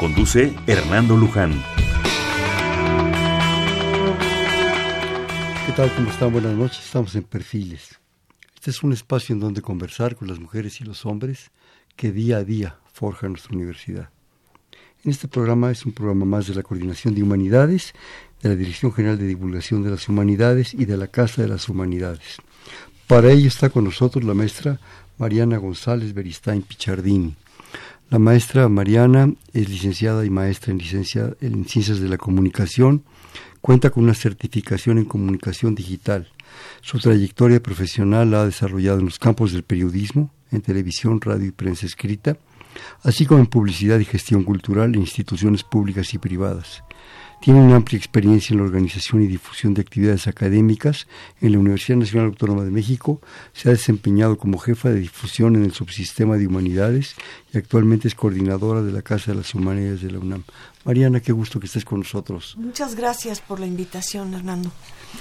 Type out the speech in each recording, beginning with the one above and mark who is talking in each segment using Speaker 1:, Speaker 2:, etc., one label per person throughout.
Speaker 1: Conduce Hernando Luján.
Speaker 2: ¿Qué tal? ¿Cómo están? Buenas noches. Estamos en Perfiles. Este es un espacio en donde conversar con las mujeres y los hombres que día a día forjan nuestra universidad. En este programa es un programa más de la Coordinación de Humanidades, de la Dirección General de Divulgación de las Humanidades y de la Casa de las Humanidades. Para ello está con nosotros la maestra Mariana González Beristain Pichardini. La maestra Mariana es licenciada y maestra en, licencia, en Ciencias de la Comunicación. Cuenta con una certificación en comunicación digital. Su trayectoria profesional la ha desarrollado en los campos del periodismo, en televisión, radio y prensa escrita, así como en publicidad y gestión cultural en instituciones públicas y privadas. Tiene una amplia experiencia en la organización y difusión de actividades académicas en la Universidad Nacional Autónoma de México. Se ha desempeñado como jefa de difusión en el subsistema de humanidades y actualmente es coordinadora de la Casa de las Humanidades de la UNAM. Mariana, qué gusto que estés con nosotros.
Speaker 3: Muchas gracias por la invitación, Hernando.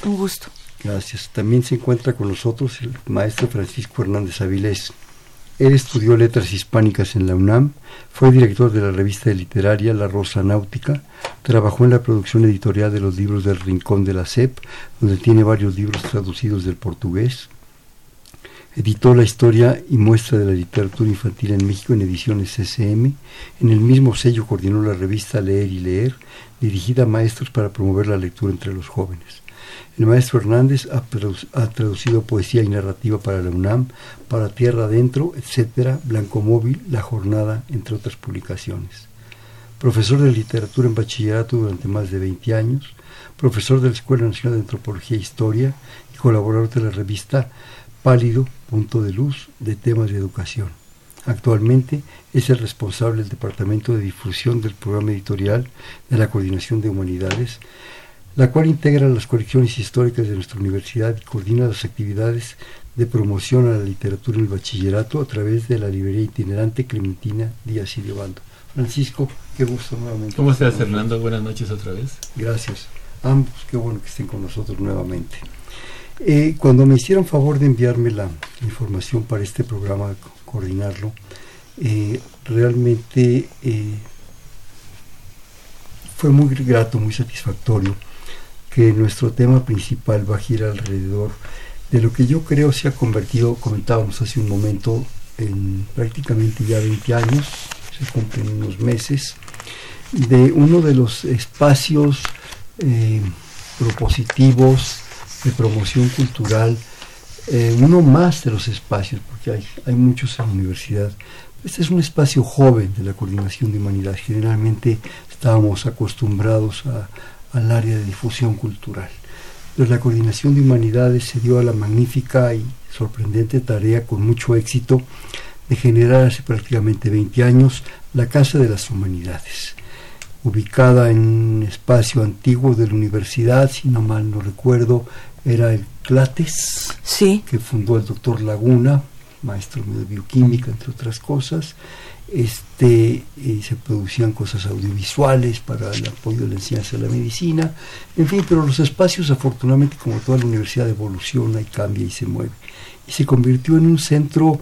Speaker 3: Un gusto.
Speaker 2: Gracias. También se encuentra con nosotros el maestro Francisco Hernández Avilés. Él estudió letras hispánicas en la UNAM, fue director de la revista literaria La Rosa Náutica, trabajó en la producción editorial de los libros del Rincón de la SEP, donde tiene varios libros traducidos del portugués. Editó la historia y muestra de la literatura infantil en México en ediciones CCM. En el mismo sello coordinó la revista Leer y Leer, dirigida a maestros para promover la lectura entre los jóvenes. El maestro Hernández ha, traducido poesía y narrativa para la UNAM, para Tierra Adentro, etcétera, Blanco Móvil, La Jornada, entre otras publicaciones. Profesor de literatura en bachillerato durante más de 20 años, profesor de la Escuela Nacional de Antropología e Historia y colaborador de la revista Pálido, Punto de Luz, de temas de educación. Actualmente es el responsable del Departamento de Difusión del Programa Editorial de la Coordinación de Humanidades la cual integra las colecciones históricas de nuestra universidad y coordina las actividades de promoción a la literatura en el bachillerato a través de la librería itinerante Clementina Díaz y Bando. Francisco, qué gusto nuevamente.
Speaker 4: ¿Cómo estás, Fernando? Buenas noches otra vez.
Speaker 2: Gracias. Ambos, qué bueno que estén con nosotros nuevamente. Eh, cuando me hicieron favor de enviarme la información para este programa, coordinarlo, eh, realmente eh, fue muy grato, muy satisfactorio que nuestro tema principal va a girar alrededor de lo que yo creo se ha convertido, comentábamos hace un momento, en prácticamente ya 20 años, se cumplen unos meses, de uno de los espacios eh, propositivos de promoción cultural, eh, uno más de los espacios, porque hay, hay muchos en la universidad. Este es un espacio joven de la coordinación de humanidad. Generalmente estábamos acostumbrados a, al área de difusión cultural. La coordinación de humanidades se dio a la magnífica y sorprendente tarea con mucho éxito de generar hace prácticamente 20 años la Casa de las Humanidades, ubicada en un espacio antiguo de la universidad, si no mal no recuerdo, era el Clates,
Speaker 3: sí.
Speaker 2: que fundó el doctor Laguna, maestro de bioquímica, entre otras cosas, este, eh, se producían cosas audiovisuales para el apoyo de la enseñanza de la medicina, en fin, pero los espacios afortunadamente como toda la universidad evoluciona y cambia y se mueve. Y se convirtió en un centro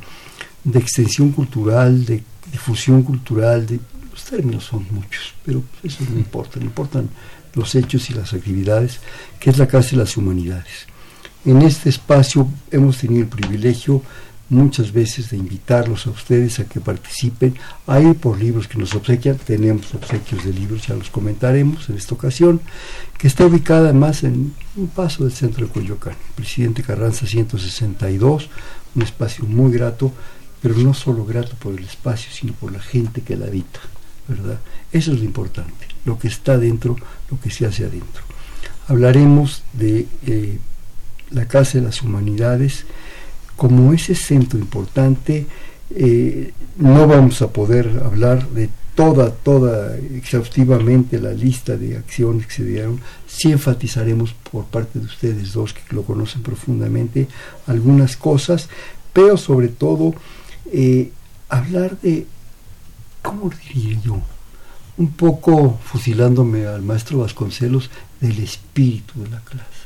Speaker 2: de extensión cultural, de difusión cultural, de, los términos son muchos, pero eso no importa, no importan los hechos y las actividades, que es la Casa de las Humanidades. En este espacio hemos tenido el privilegio muchas veces de invitarlos a ustedes a que participen. Ahí por libros que nos obsequian, tenemos obsequios de libros, ya los comentaremos en esta ocasión, que está ubicada además en un paso del centro de Coyoacán, Presidente Carranza 162, un espacio muy grato, pero no solo grato por el espacio, sino por la gente que la habita, ¿verdad? Eso es lo importante, lo que está dentro, lo que se hace adentro. Hablaremos de eh, la Casa de las Humanidades, como ese centro importante, eh, no vamos a poder hablar de toda, toda exhaustivamente la lista de acciones que se dieron, sí enfatizaremos por parte de ustedes dos que lo conocen profundamente algunas cosas, pero sobre todo eh, hablar de, ¿cómo diría yo? Un poco fusilándome al maestro Vasconcelos del espíritu de la clase.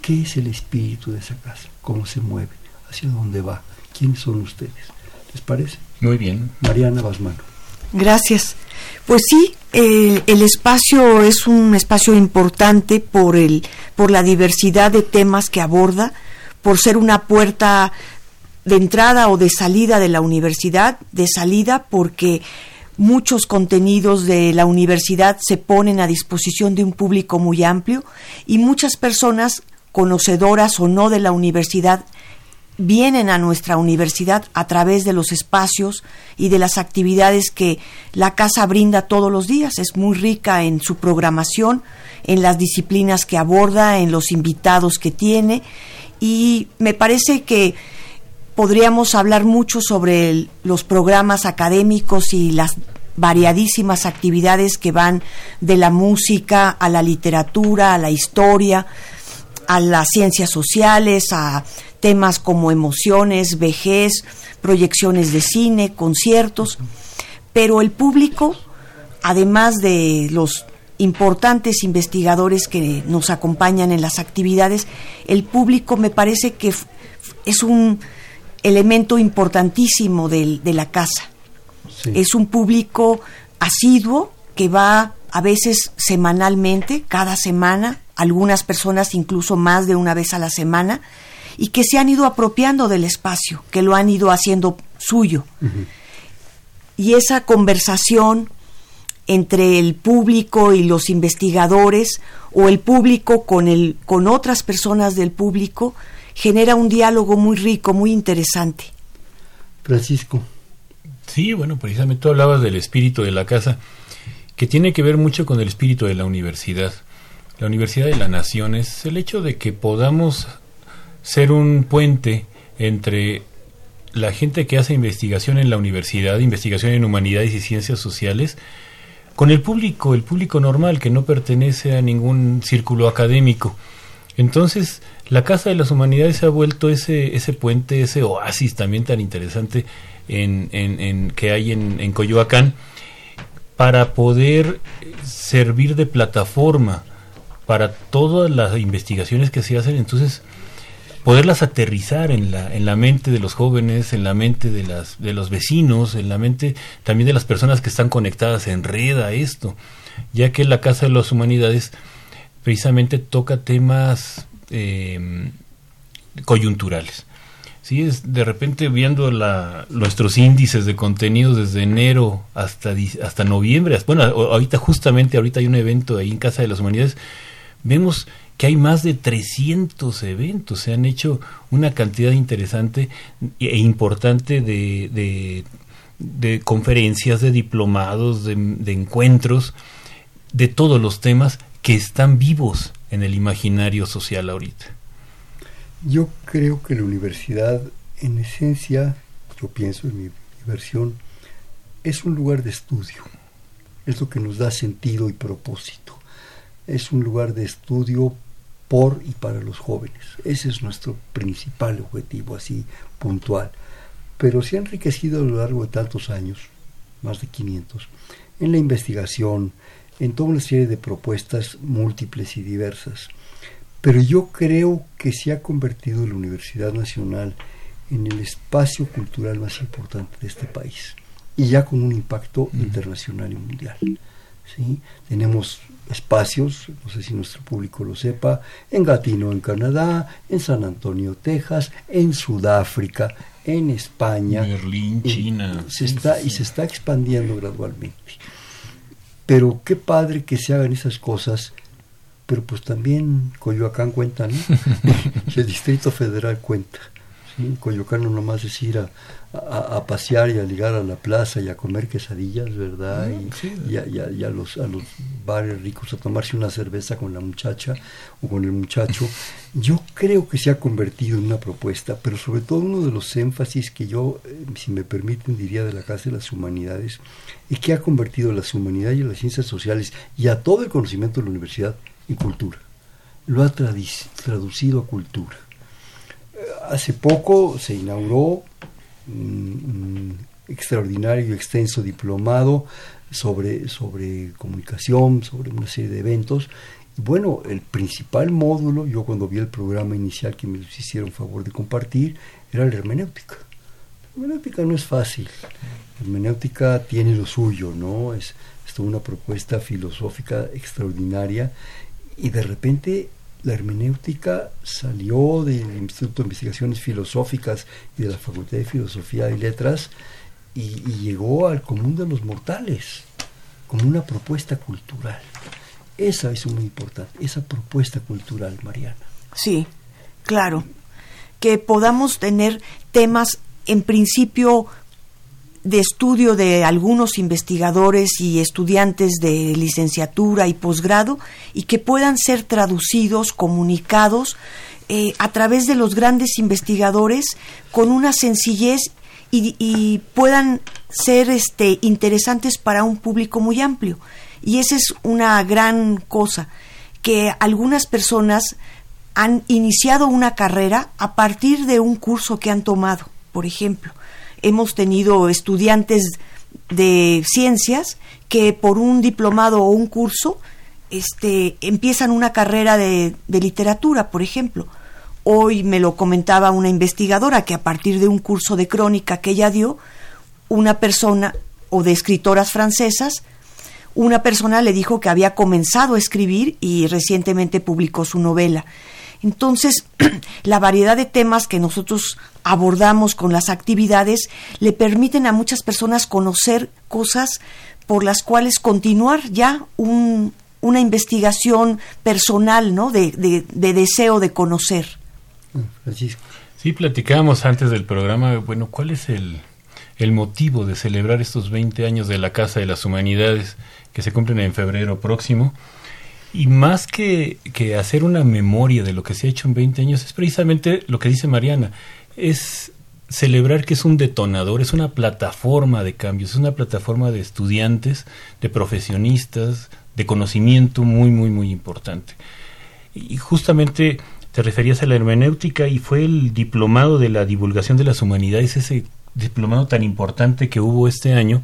Speaker 2: ¿Qué es el espíritu de esa casa? ¿Cómo se mueve? ¿Hacia dónde va? ¿Quiénes son ustedes? ¿Les parece?
Speaker 4: Muy bien.
Speaker 2: Mariana Basmano.
Speaker 3: Gracias. Pues sí, el, el, espacio es un espacio importante por, el, por la diversidad de temas que aborda, por ser una puerta de entrada o de salida de la universidad, de salida porque muchos contenidos de la universidad se ponen a disposición de un público muy amplio y muchas personas conocedoras o no de la universidad vienen a nuestra universidad a través de los espacios y de las actividades que la casa brinda todos los días. Es muy rica en su programación, en las disciplinas que aborda, en los invitados que tiene y me parece que podríamos hablar mucho sobre los programas académicos y las variadísimas actividades que van de la música a la literatura, a la historia, a las ciencias sociales, a temas como emociones, vejez, proyecciones de cine, conciertos, pero el público, además de los importantes investigadores que nos acompañan en las actividades, el público me parece que es un elemento importantísimo de, de la casa. Sí. Es un público asiduo que va a veces semanalmente, cada semana, algunas personas incluso más de una vez a la semana, y que se han ido apropiando del espacio, que lo han ido haciendo suyo. Uh -huh. Y esa conversación entre el público y los investigadores o el público con el con otras personas del público genera un diálogo muy rico, muy interesante.
Speaker 2: Francisco.
Speaker 4: Sí, bueno, precisamente tú hablabas del espíritu de la casa, que tiene que ver mucho con el espíritu de la universidad. La Universidad de la Nación es el hecho de que podamos ser un puente entre la gente que hace investigación en la universidad, investigación en humanidades y ciencias sociales, con el público, el público normal que no pertenece a ningún círculo académico. Entonces, la Casa de las Humanidades se ha vuelto ese, ese puente, ese oasis también tan interesante en, en, que hay en, en Coyoacán, para poder servir de plataforma para todas las investigaciones que se hacen. Entonces, poderlas aterrizar en la, en la mente de los jóvenes, en la mente de, las, de los vecinos, en la mente también de las personas que están conectadas en red a esto, ya que la Casa de las Humanidades precisamente toca temas eh, coyunturales. Sí, es de repente viendo la, nuestros índices de contenidos desde enero hasta, hasta noviembre, bueno, ahorita justamente, ahorita hay un evento ahí en Casa de las Humanidades, vemos que hay más de 300 eventos, se han hecho una cantidad interesante e importante de, de, conferencias, de diplomados, de, de, encuentros, de todos los temas que están vivos en el imaginario social ahorita.
Speaker 2: Yo creo que la universidad, en esencia, yo pienso en mi versión, es un lugar de estudio, es lo que nos da sentido y propósito. Es un lugar de estudio por y para los jóvenes. Ese es nuestro principal objetivo, así puntual. Pero se ha enriquecido a lo largo de tantos años, más de 500, en la investigación, en toda una serie de propuestas múltiples y diversas. Pero yo creo que se ha convertido la Universidad Nacional en el espacio cultural más importante de este país y ya con un impacto internacional y mundial. ¿Sí? Tenemos espacios, no sé si nuestro público lo sepa, en Gatineau, en Canadá, en San Antonio, Texas, en Sudáfrica, en España.
Speaker 4: Berlín, en, China.
Speaker 2: Se está, y se está expandiendo gradualmente. Pero qué padre que se hagan esas cosas, pero pues también Coyoacán cuenta, ¿no? el Distrito Federal cuenta. En Coyoacán no nomás es ir a, a, pasear y a ligar a la plaza y a comer quesadillas, ¿verdad? y, y, a, los, a los bares ricos a tomarse una cerveza con la muchacha o con el muchacho. Yo creo que se ha convertido en una propuesta, pero sobre todo uno de los énfasis que yo, eh, si me permiten, diría de la Casa de las Humanidades, es que ha convertido las humanidades y las ciencias sociales y a todo el conocimiento de la universidad en cultura. Lo ha traducido a cultura. Hace poco se inauguró un, extraordinario y extenso diplomado sobre, sobre comunicación, sobre una serie de eventos. Bueno, el principal módulo, yo cuando vi el programa inicial que me hicieron favor de compartir, era la hermenéutica. La hermenéutica no es fácil. La hermenéutica tiene lo suyo, ¿no? Es, es una propuesta filosófica extraordinaria y de repente la hermenéutica salió del Instituto de Investigaciones Filosóficas y de la Facultad de Filosofía y Letras y, llegó al común de los mortales como una propuesta cultural. Esa es muy importante, esa propuesta cultural, Mariana.
Speaker 3: Sí, claro. Que podamos tener temas en principio de estudio de algunos investigadores y estudiantes de licenciatura y posgrado y que puedan ser traducidos, comunicados eh, a través de los grandes investigadores con una sencillez y, puedan ser este, interesantes para un público muy amplio. Y esa es una gran cosa, que algunas personas han iniciado una carrera a partir de un curso que han tomado, por ejemplo hemos tenido estudiantes de ciencias que por un diplomado o un curso este, empiezan una carrera de, de literatura, por ejemplo. Hoy me lo comentaba una investigadora que a partir de un curso de crónica que ella dio, una persona, o de escritoras francesas, una persona le dijo que había comenzado a escribir y recientemente publicó su novela. Entonces, la variedad de temas que nosotros abordamos con las actividades le permiten a muchas personas conocer cosas por las cuales continuar ya una investigación personal, ¿no? De, deseo de conocer.
Speaker 4: Sí, platicábamos antes del programa, bueno, ¿cuál es el, el motivo de celebrar estos 20 años de la Casa de las Humanidades que se cumplen en febrero próximo? Y más que, que hacer una memoria de lo que se ha hecho en 20 años, es precisamente lo que dice Mariana, es celebrar que es un detonador, es una plataforma de cambios, es una plataforma de estudiantes, de profesionistas, de conocimiento muy, muy, muy importante. Y justamente te referías a la hermenéutica y fue el diplomado de la divulgación de las humanidades, ese diplomado tan importante que hubo este año,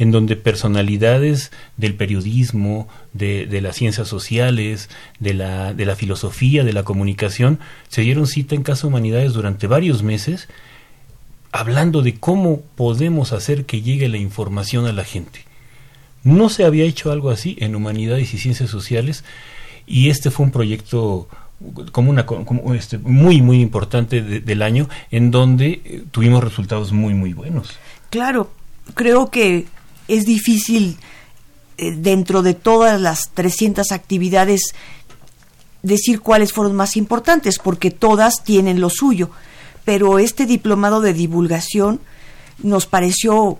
Speaker 4: en donde personalidades del periodismo, de, de, las ciencias sociales, de la, de la filosofía, de la comunicación, se dieron cita en Casa Humanidades durante varios meses, hablando de cómo podemos hacer que llegue la información a la gente. No se había hecho algo así en Humanidades y Ciencias Sociales, y este fue un proyecto como una como este, muy muy importante del año en donde eh, tuvimos resultados muy muy buenos.
Speaker 3: Claro, creo que es difícil eh, dentro de todas las 300 actividades decir cuáles fueron más importantes, porque todas tienen lo suyo. Pero este diplomado de divulgación nos pareció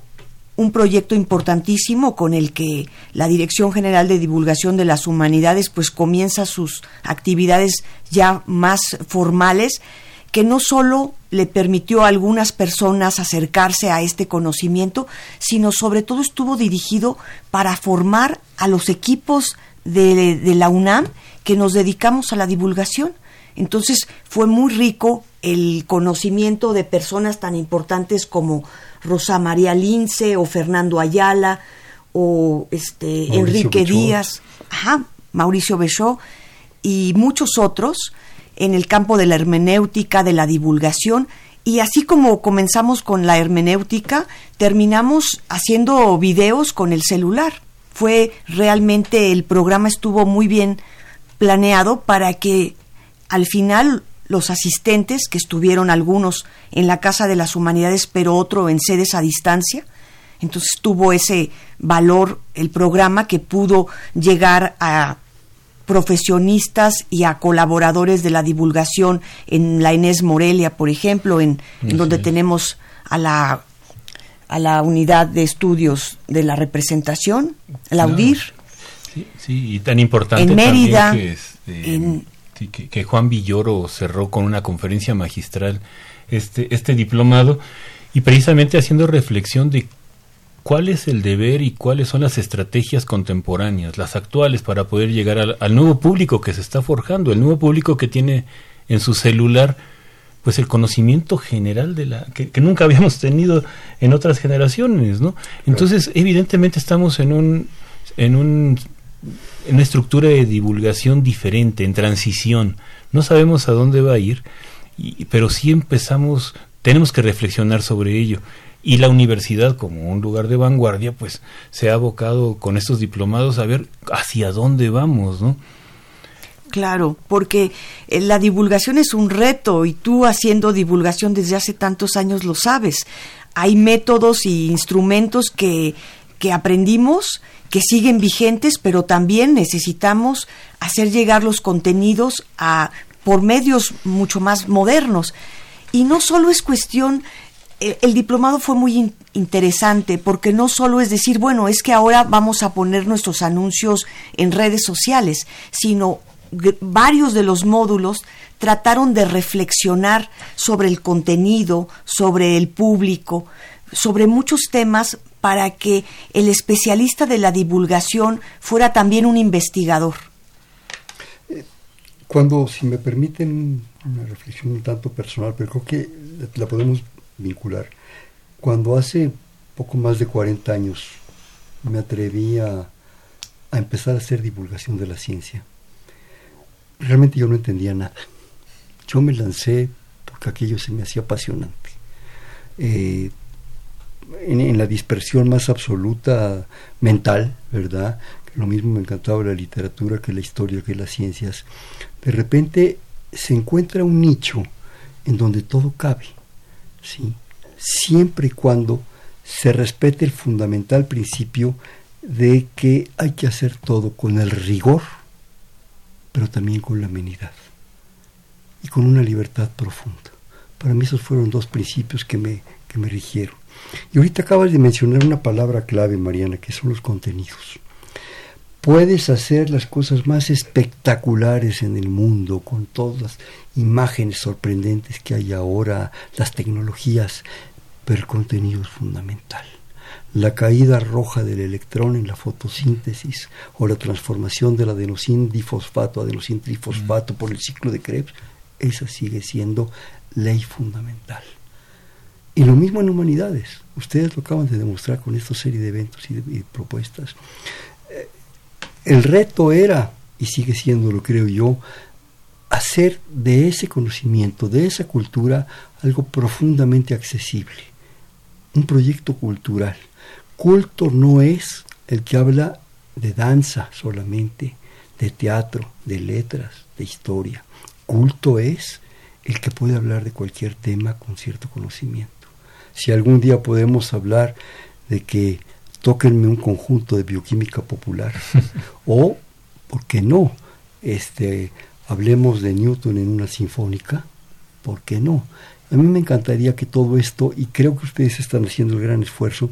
Speaker 3: un proyecto importantísimo con el que la Dirección General de Divulgación de las Humanidades pues comienza sus actividades ya más formales que no solo le permitió a algunas personas acercarse a este conocimiento, sino sobre todo estuvo dirigido para formar a los equipos de, la UNAM que nos dedicamos a la divulgación. Entonces fue muy rico el conocimiento de personas tan importantes como Rosa María Lince o Fernando Ayala o este Enrique Díaz, Mauricio Bechó y muchos otros en el campo de la hermenéutica, de la divulgación, y así como comenzamos con la hermenéutica, terminamos haciendo videos con el celular. Fue realmente el programa estuvo muy bien planeado para que al final los asistentes, que estuvieron algunos en la Casa de las Humanidades, pero otro en sedes a distancia, entonces tuvo ese valor el programa que pudo llegar a profesionistas y a colaboradores de la divulgación en la Inés Morelia, por ejemplo, en, donde tenemos a la a la unidad de estudios de la representación, la UDIR.
Speaker 4: Sí, y tan importante
Speaker 3: en Mérida,
Speaker 4: este, que, que, Juan Villoro cerró con una conferencia magistral este, este diplomado y precisamente haciendo reflexión de cuál es el deber y cuáles son las estrategias contemporáneas, las actuales, para poder llegar al, nuevo público que se está forjando, el nuevo público que tiene en su celular pues el conocimiento general de la que, nunca habíamos tenido en otras generaciones, ¿no? Entonces, evidentemente estamos en un en un en una estructura de divulgación diferente, en transición. No sabemos a dónde va a ir, pero sí empezamos, tenemos que reflexionar sobre ello y la universidad como un lugar de vanguardia pues se ha abocado con estos diplomados a ver hacia dónde vamos, ¿no?
Speaker 3: Claro, porque eh, la divulgación es un reto y tú haciendo divulgación desde hace tantos años lo sabes. Hay métodos y instrumentos que, que aprendimos que siguen vigentes, pero también necesitamos hacer llegar los contenidos a por medios mucho más modernos. Y no solo es cuestión el, diplomado fue muy interesante porque no solo es decir, bueno, es que ahora vamos a poner nuestros anuncios en redes sociales, sino varios de los módulos trataron de reflexionar sobre el contenido, sobre el público, sobre muchos temas para que el especialista de la divulgación fuera también un investigador.
Speaker 2: Cuando, si me permiten una reflexión un tanto personal, pero creo que la podemos vincular. Cuando hace poco más de 40 años me atreví a, empezar a hacer divulgación de la ciencia, realmente yo no entendía nada. Yo me lancé porque aquello se me hacía apasionante. Eh, en, en, la dispersión más absoluta mental, ¿verdad? Lo mismo me encantaba la literatura que la historia, que las ciencias. De repente se encuentra un nicho en donde todo cabe. ¿Sí? siempre y cuando se respete el fundamental principio de que hay que hacer todo con el rigor, pero también con la amenidad y con una libertad profunda. Para mí esos fueron dos principios que me, que me rigieron. Y ahorita acabas de mencionar una palabra clave, Mariana, que son los contenidos puedes hacer las cosas más espectaculares en el mundo con todas las imágenes sorprendentes que hay ahora, las tecnologías, pero el contenido es fundamental. La caída roja del electrón en la fotosíntesis o la transformación del adenosín difosfato adenosín trifosfato por el ciclo de Krebs, esa sigue siendo ley fundamental. Y lo mismo en humanidades. Ustedes lo acaban de demostrar con esta serie de eventos y, propuestas. El reto era, y sigue siendo, lo creo yo, hacer de ese conocimiento, de esa cultura, algo profundamente accesible. Un proyecto cultural. Culto no es el que habla de danza solamente, de teatro, de letras, de historia. Culto es el que puede hablar de cualquier tema con cierto conocimiento. Si algún día podemos hablar de que tóquenme un conjunto de bioquímica popular. o, ¿por qué no? Este, hablemos de Newton en una sinfónica, ¿por qué no? A mí me encantaría que todo esto, y creo que ustedes están haciendo el gran esfuerzo,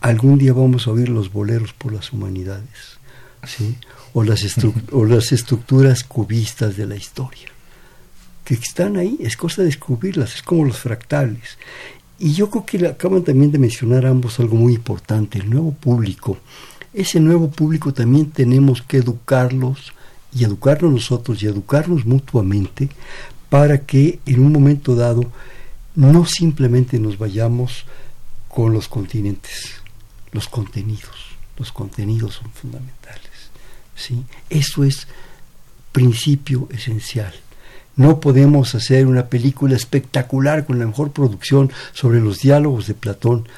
Speaker 2: algún día vamos a oír los boleros por las humanidades, ¿sí? o, las o las estructuras cubistas de la historia, que están ahí, es cosa de descubrirlas, es como los fractales. Y yo creo que acaban también de mencionar ambos algo muy importante, el nuevo público. Ese nuevo público también tenemos que educarlos y educarnos nosotros y educarnos mutuamente para que en un momento dado no simplemente nos vayamos con los continentes, los contenidos. Los contenidos son fundamentales. ¿sí? Eso es principio esencial. No podemos hacer una película espectacular con la mejor producción sobre los diálogos de Platón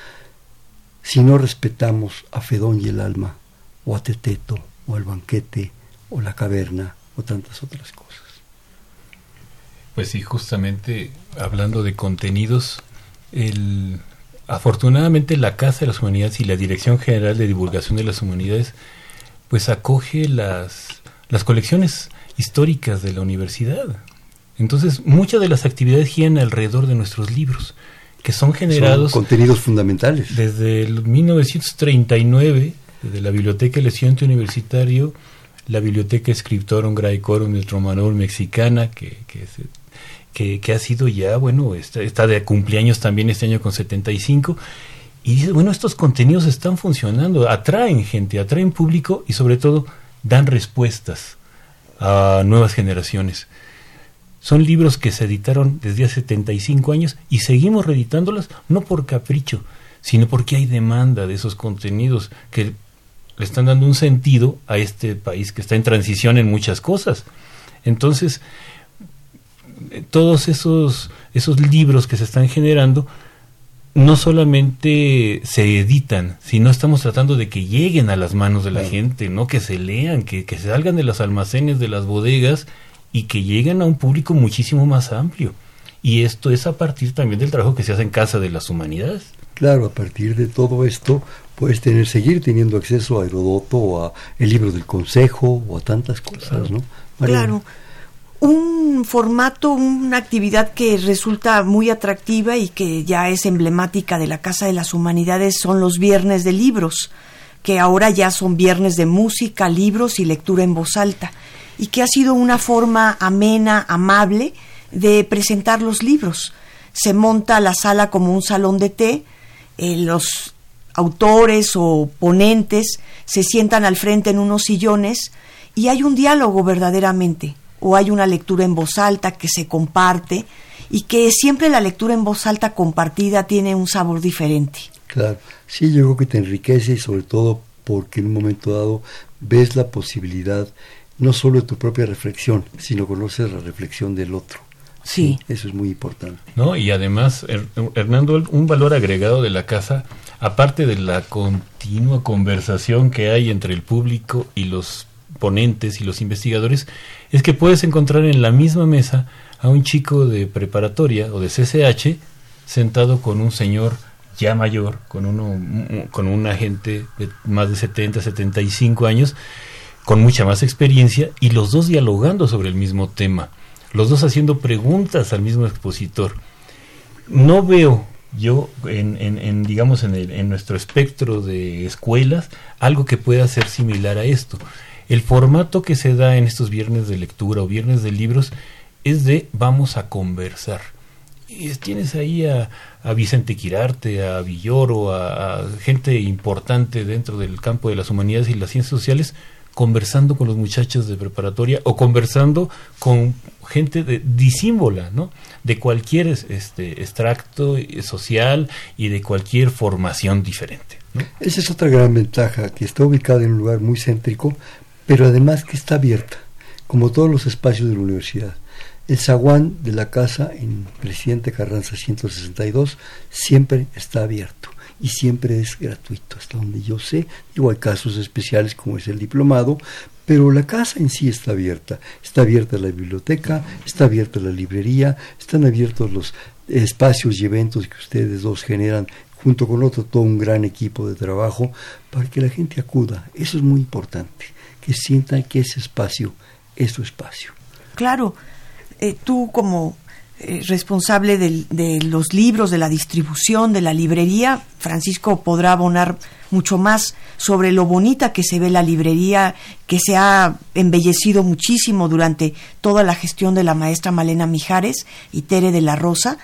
Speaker 2: si no respetamos a Fedón y el alma, o a Teteto, o al banquete, o la caverna, o tantas otras cosas.
Speaker 4: Pues sí, justamente hablando de contenidos, el, afortunadamente la Casa de las Humanidades y la Dirección General de Divulgación de las Humanidades pues acoge las las colecciones históricas de la universidad. Entonces, muchas de las actividades giran alrededor de nuestros libros, que son generados...
Speaker 2: contenidos fundamentales.
Speaker 4: Desde el 1939, desde la Biblioteca del Estudiante Universitario, la Biblioteca Scriptorum Graecorum del Tromanol Mexicana, que, que, que, ha sido ya, bueno, está, está, de cumpleaños también este año con 75. Y dice, bueno, estos contenidos están funcionando, atraen gente, atraen público y sobre todo dan respuestas a nuevas generaciones. Son libros que se editaron desde hace 75 años y seguimos reeditándolos no por capricho, sino porque hay demanda de esos contenidos que le están dando un sentido a este país que está en transición en muchas cosas. Entonces, todos esos, esos libros que se están generando no solamente se editan, sino estamos tratando de que lleguen a las manos de la gente, no que se lean, que, que salgan de los almacenes, de las bodegas y que lleguen a un público muchísimo más amplio. Y esto es a partir también del trabajo que se hace en Casa de las Humanidades.
Speaker 2: Claro, a partir de todo esto puedes tener, seguir teniendo acceso a Herodoto o a el libro del Consejo o a tantas cosas, ¿no?
Speaker 3: Claro. Un formato, una actividad que resulta muy atractiva y que ya es emblemática de la Casa de las Humanidades son los viernes de libros, que ahora ya son viernes de música, libros y lectura en voz alta, y que ha sido una forma amena, amable de presentar los libros. Se monta la sala como un salón de té, eh, los autores o ponentes se sientan al frente en unos sillones y hay un diálogo verdaderamente, o hay una lectura en voz alta que se comparte y que siempre la lectura en voz alta compartida tiene un sabor diferente.
Speaker 2: Claro, sí, yo creo que te enriquece y sobre todo porque en un momento dado ves la posibilidad no solo de tu propia reflexión, sino conoces la reflexión del otro.
Speaker 3: Sí.
Speaker 2: Eso es muy importante.
Speaker 4: No, y además, Hernando, un valor agregado de la casa aparte de la continua conversación que hay entre el público y los ponentes y los investigadores, es que puedes encontrar en la misma mesa a un chico de preparatoria o de CCH sentado con un señor ya mayor, con, uno, con un agente de más de 70, 75 años, con mucha más experiencia, y los dos dialogando sobre el mismo tema, los dos haciendo preguntas al mismo expositor. No veo yo en, en, digamos en, el, en nuestro espectro de escuelas algo que pueda ser similar a esto el formato que se da en estos viernes de lectura o viernes de libros es de vamos a conversar y tienes ahí a, Vicente Quirarte, a Villoro, a, gente importante dentro del campo de las humanidades y las ciencias sociales conversando con los muchachos de preparatoria o conversando con gente de, disímbola, ¿no? De cualquier este, extracto social y de cualquier formación diferente.
Speaker 2: Esa es otra gran ventaja, que está ubicada en un lugar muy céntrico, pero además que está abierta, como todos los espacios de la universidad. El zaguán de la casa en Presidente Carranza 162 siempre está abierto y siempre es gratuito, hasta donde yo sé. Digo, hay casos especiales como es el diplomado, pero la casa en sí está abierta. Está abierta la biblioteca, está abierta la librería, están abiertos los espacios y eventos que ustedes dos generan junto con otro todo un gran equipo de trabajo para que la gente acuda. Eso es muy importante, que sientan que ese espacio es su espacio.
Speaker 3: Claro, eh, tú como eh, responsable de los libros, de la distribución, de la librería. Francisco podrá abonar mucho más sobre lo bonita que se ve la librería, que se ha embellecido muchísimo durante toda la gestión de la maestra Malena Mijares y Tere de la Rosa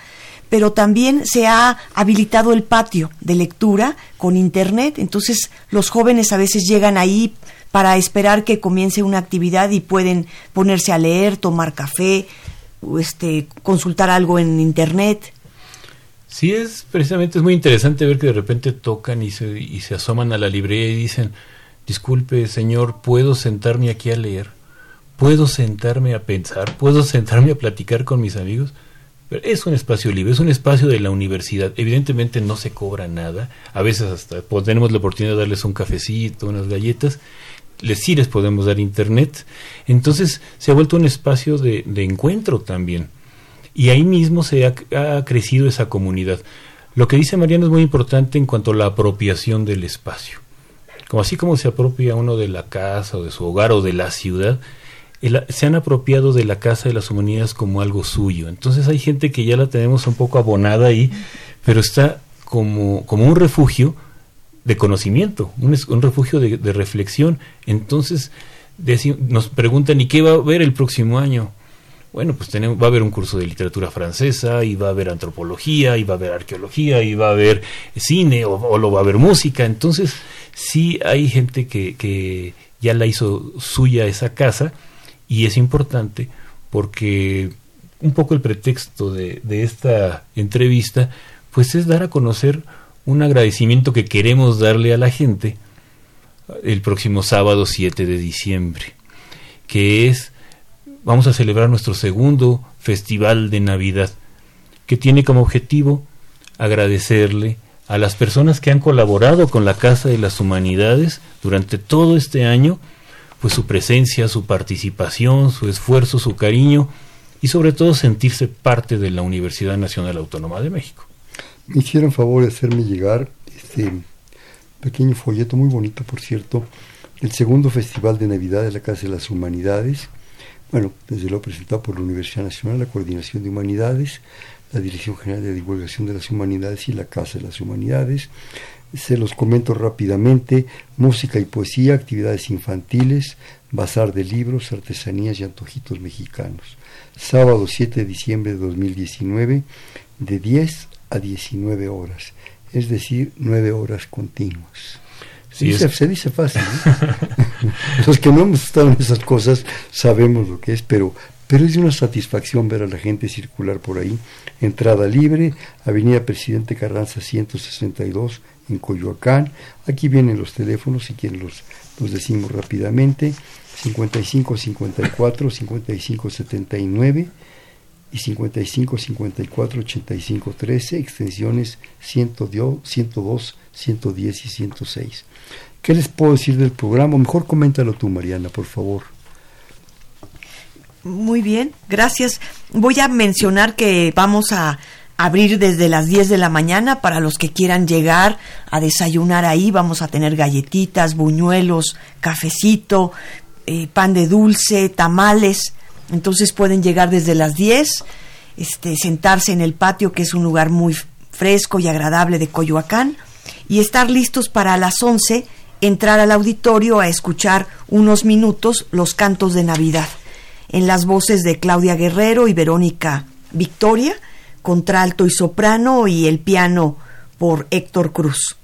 Speaker 3: pero también se ha habilitado el patio de lectura con internet, entonces los jóvenes a veces llegan ahí para esperar que comience una actividad y pueden ponerse a leer, tomar café, este, consultar algo en internet.
Speaker 4: Sí, es precisamente es muy interesante ver que de repente tocan y se, y se asoman a la librería y dicen, disculpe señor, ¿puedo sentarme aquí a leer? ¿Puedo sentarme a pensar? ¿Puedo sentarme a platicar con mis amigos? Pero es un espacio libre, es un espacio de la universidad. Evidentemente no se cobra nada. A veces hasta tenemos la oportunidad de darles un cafecito, unas galletas, les, sí les podemos dar internet. Entonces se ha vuelto un espacio de, encuentro también. Y ahí mismo se ha, crecido esa comunidad. Lo que dice Mariano es muy importante en cuanto a la apropiación del espacio. como así como se apropia uno de la casa o de su hogar o de la ciudad, se han apropiado de la Casa de las Humanidades como algo suyo. Entonces hay gente que ya la tenemos un poco abonada ahí, pero está como un refugio de conocimiento, un, un refugio de, reflexión. Entonces nos preguntan, ¿y qué va a haber el próximo año? Bueno, pues tenemos, va a haber un curso de literatura francesa, y va a haber antropología, y va a haber arqueología, y va a haber cine, o, o lo va a haber música. Entonces, sí hay gente que, que ya la hizo suya esa casa, y es importante porque un poco el pretexto de, de esta entrevista, pues es dar a conocer un agradecimiento que queremos darle a la gente el próximo sábado 7 de diciembre, que es, vamos a celebrar nuestro segundo festival de Navidad, que tiene como objetivo agradecerle a las personas que han colaborado con la Casa de las Humanidades durante todo este año, pues su presencia, su participación, su esfuerzo, su cariño y sobre todo sentirse parte de la Universidad Nacional Autónoma de México
Speaker 2: me hicieron favor de hacerme llegar este pequeño folleto muy bonito, por cierto, el segundo Festival de Navidad de la Casa de las Humanidades. Bueno, desde luego presentado por la Universidad Nacional, la Coordinación de Humanidades, la Dirección General de Divulgación de las Humanidades y la Casa de las Humanidades. Se los comento rápidamente, música y poesía, actividades infantiles, bazar de libros, artesanías y antojitos mexicanos. Sábado 7 de diciembre de 2019, de 10 a 19 horas, es decir, 9 horas continuas. Se dice fácil. Los que no hemos estado en esas cosas sabemos lo que es, pero, pero es una satisfacción ver a la gente circular por ahí. Entrada libre, Avenida Presidente Carranza 162 en Coyoacán. Aquí vienen los teléfonos, si quieren los, los decimos rápidamente. 55 54 55 79 y 55 54 85 13, extensiones 102, 102, 110 y 106. ¿Qué les puedo decir del programa? Mejor coméntalo tú, Mariana, por favor.
Speaker 3: Muy bien, gracias. Voy a mencionar que vamos a abrir desde las 10 de la mañana para los que quieran llegar a desayunar ahí. Vamos a tener galletitas, buñuelos, cafecito, eh, pan de dulce, tamales entonces pueden llegar desde las 10, este, sentarse en el patio, que es un lugar muy fresco y agradable de Coyoacán, y estar listos para las 11 entrar al auditorio a escuchar unos minutos los cantos de Navidad, en las voces de Claudia Guerrero y Verónica Victoria, contralto y soprano, y el piano por Héctor Cruz.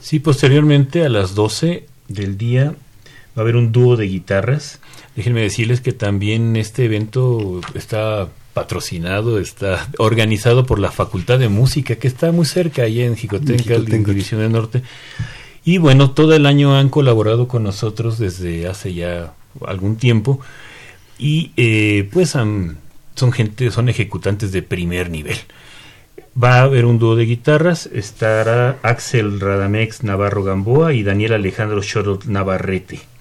Speaker 4: Sí, posteriormente a las 12 del día va a haber un dúo de guitarras Déjenme decirles que también este evento está patrocinado, está organizado por la Facultad de Música, que está muy cerca, allá en Jicotenca, en División del Norte. Y bueno, todo el año han colaborado con nosotros desde hace ya algún tiempo. Y eh, pues son gente, son ejecutantes de primer nivel. Va a haber un dúo de guitarras, estará Axel Radamex Navarro Gamboa y Daniel Alejandro Chorot Navarrete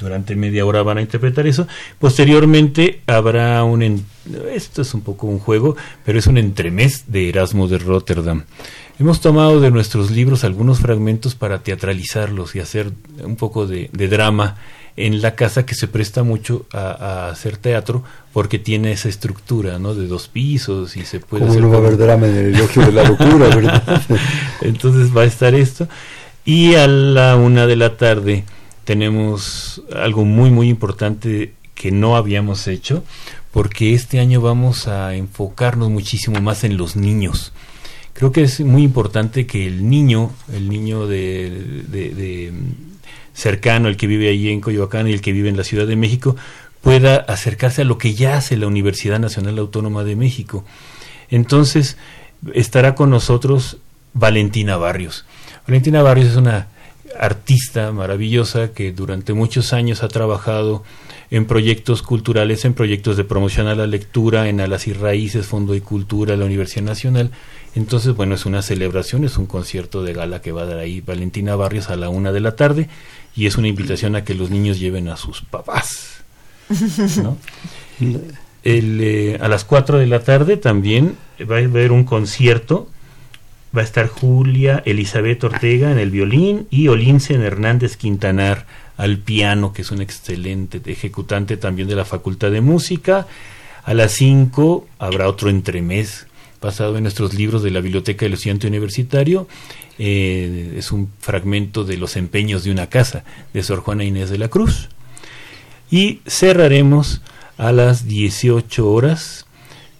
Speaker 4: durante media hora van a interpretar eso. Posteriormente habrá un, esto es un poco un juego, pero es un entremés de Erasmo de Rotterdam. Hemos tomado de nuestros libros algunos fragmentos para teatralizarlos y hacer un poco de, drama en la casa que se presta mucho a, hacer teatro porque tiene esa estructura, ¿no? De dos pisos y se puede
Speaker 2: ¿Cómo no va a haber drama en el elogio de la locura, verdad?
Speaker 4: Entonces va a estar esto. Y a la una de la tarde tenemos algo muy muy importante que no habíamos hecho porque este año vamos a enfocarnos muchísimo más en los niños. Creo que es muy importante que el niño, el niño de, cercano, el que vive allí en Coyoacán y el que vive en la Ciudad de México, pueda acercarse a lo que ya hace la Universidad Nacional Autónoma de México. Entonces, estará con nosotros Valentina Barrios. Valentina Barrios es una artista maravillosa que durante muchos años ha trabajado en proyectos culturales, en proyectos de promoción a la lectura, en Alas y Raíces, Fondo y Cultura, la Universidad Nacional. Entonces, bueno, es una celebración, es un concierto de gala que va a dar ahí Valentina Barrios a la una de la tarde y es una invitación a que los niños lleven a sus papás. Eh, a las cuatro de la tarde también va a haber un concierto va a estar Julia Elizabeth Ortega en el violín y Olince Hernández Quintanar al piano, que es un excelente ejecutante también de la Facultad de Música. A las 5 habrá otro entremés basado en nuestros libros de la Biblioteca del Estudiante Universitario. Eh, es un fragmento de Los empeños de una casa de Sor Juana Inés de la Cruz. Y cerraremos a las 18 horas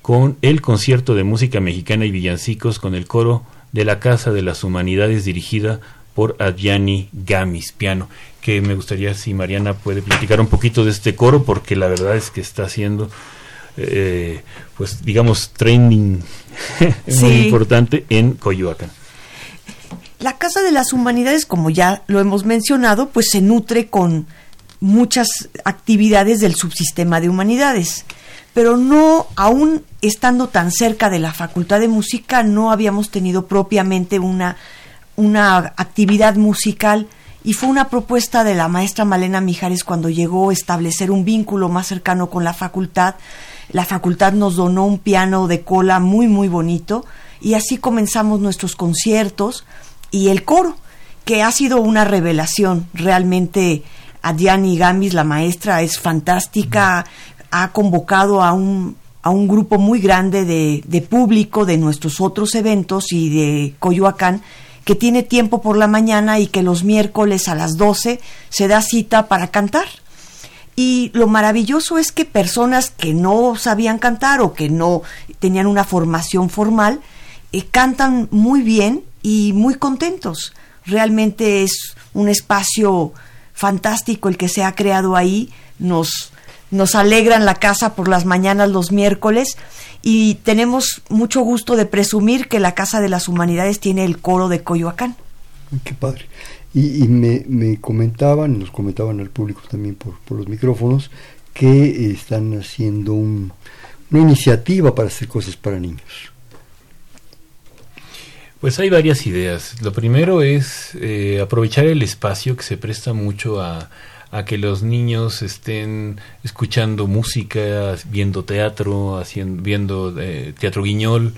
Speaker 4: con el concierto de música mexicana y villancicos con el coro de la Casa de las Humanidades dirigida por Adjani Gamis, piano, que me gustaría si Mariana puede platicar un poquito de este coro, porque la verdad es que está haciendo, eh, pues digamos, training muy importante en Coyoacán.
Speaker 3: La Casa de las Humanidades, como ya lo hemos mencionado, pues se nutre con muchas actividades del subsistema de humanidades, pero no, aún estando tan cerca de la Facultad de Música, no habíamos tenido propiamente una, una actividad musical. Y fue una propuesta de la maestra Malena Mijares cuando llegó a establecer un vínculo más cercano con la facultad. La facultad nos donó un piano de cola muy, muy bonito y así comenzamos nuestros conciertos y el coro, que ha sido una revelación realmente. A Diani Gamis, la maestra, es fantástica, ha convocado a un, a un grupo muy grande de, de público de nuestros otros eventos y de Coyoacán que tiene tiempo por la mañana y que los miércoles a las 12 se da cita para cantar. Y lo maravilloso es que personas que no sabían cantar o que no tenían una formación formal, eh, cantan muy bien y muy contentos. Realmente es un espacio fantástico el que se ha creado ahí, nos, nos alegran la casa por las mañanas los miércoles y tenemos mucho gusto de presumir que la Casa de las Humanidades tiene el coro de Coyoacán.
Speaker 2: Qué padre. Y, me, me, comentaban, nos comentaban al público también por, por los micrófonos, que están haciendo una iniciativa para hacer cosas para niños.
Speaker 4: Pues hay varias ideas. Lo primero es eh, aprovechar el espacio que se presta mucho a, que los niños estén escuchando música, viendo teatro, haciendo, viendo eh, teatro guiñol.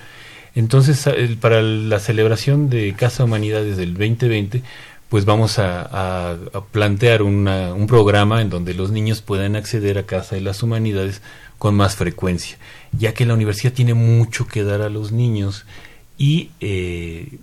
Speaker 4: Entonces, para la celebración de Casa Humanidades del 2020, pues vamos a, plantear un programa en donde los niños puedan acceder a Casa de las Humanidades con más frecuencia, ya que la universidad tiene mucho que dar a los niños y, eh,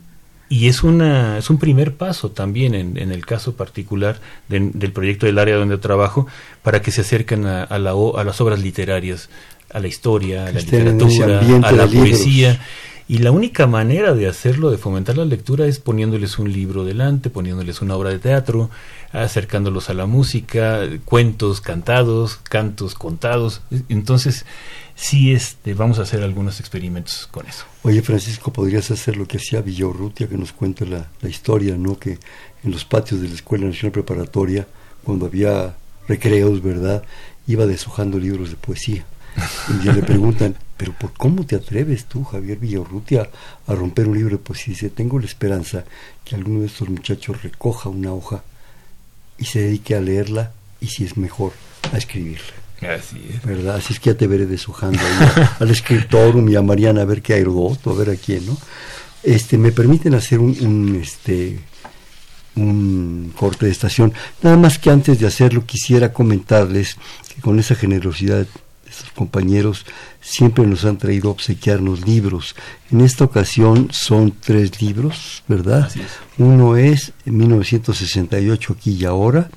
Speaker 4: y es, una, es un primer paso también en, en el caso particular del proyecto del área donde trabajo para que se acerquen a, a, la, a las obras literarias, a la historia, a la literatura, a la poesía. Y la única manera de hacerlo, de fomentar la lectura, es poniéndoles un libro delante, poniéndoles una obra de teatro, acercándolos a la música, cuentos cantados, cantos contados. Entonces, sí este, vamos a hacer algunos experimentos con eso.
Speaker 2: Oye, Francisco, podrías hacer lo que hacía Villaurrutia, que nos cuenta la, la historia, ¿no? Que en los patios de la Escuela Nacional Preparatoria, cuando había recreos, ¿verdad? Iba deshojando libros de poesía. Y le preguntan, pero ¿por cómo te atreves tú, Javier Villaurrutia, a romper un libro de poesía? Y dice, tengo la esperanza que alguno de estos muchachos recoja una hoja y se dedique a leerla y si es mejor, a escribirla.
Speaker 4: Así es.
Speaker 2: ¿Verdad? Así es que ya te veré deshojando al escritor y a Mariana a ver qué hay roto, a ver a quién, ¿no? Este, me permiten hacer un, un, este, un corte de estación. Nada más que antes de hacerlo quisiera comentarles que con esa generosidad de estos compañeros siempre nos han traído a obsequiarnos libros. En esta ocasión son tres libros, ¿verdad? Uno es en 1968 aquí y ahora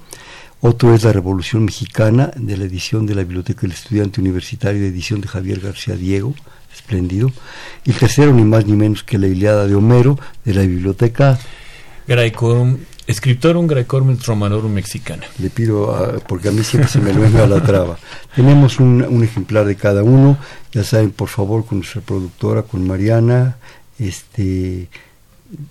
Speaker 2: otro es La Revolución Mexicana, de la edición de la Biblioteca del Estudiante Universitario, de edición de Javier García Diego, espléndido. Y el tercero, ni más ni menos que La Iliada de Homero, de la Biblioteca
Speaker 4: Graecorum, Scriptorum Graecorum Romanorum Mexicana.
Speaker 2: Le pido, porque a mí siempre se me venga la traba. Tenemos un, un, ejemplar de cada uno, ya saben, por favor, con nuestra productora, con Mariana, este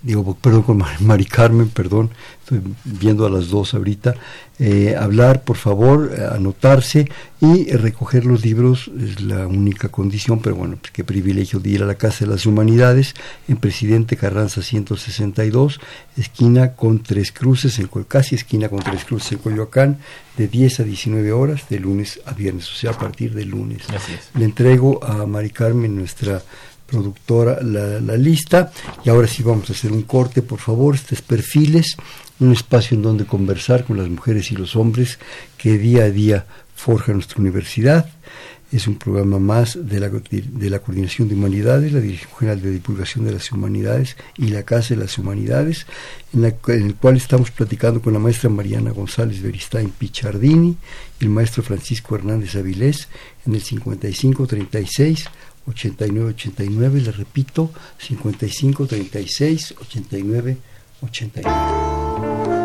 Speaker 2: digo, perdón, con Mari Carmen, perdón, estoy viendo a las dos ahorita, eh, hablar, por favor, anotarse y recoger los libros es la única condición, pero bueno, pues qué privilegio de ir a la Casa de las Humanidades en Presidente Carranza 162, esquina con tres cruces, en casi esquina con tres cruces en Coyoacán, de 10 a 19 horas, de lunes a viernes, o sea, a partir de lunes. Le entrego a Mari Carmen, nuestra productora la, lista. Y ahora sí vamos a hacer un corte, por favor, estos perfiles, un espacio en donde conversar con las mujeres y los hombres que día a día forja nuestra universidad. Es un programa más de la, de la Coordinación de Humanidades, la Dirección General de Divulgación de las Humanidades y la Casa de las Humanidades, en, la, el cual estamos platicando con la maestra Mariana González Beristain Pichardini y el maestro Francisco Hernández Avilés en el 5536 8989 y le repito
Speaker 5: 55 36 89
Speaker 2: 89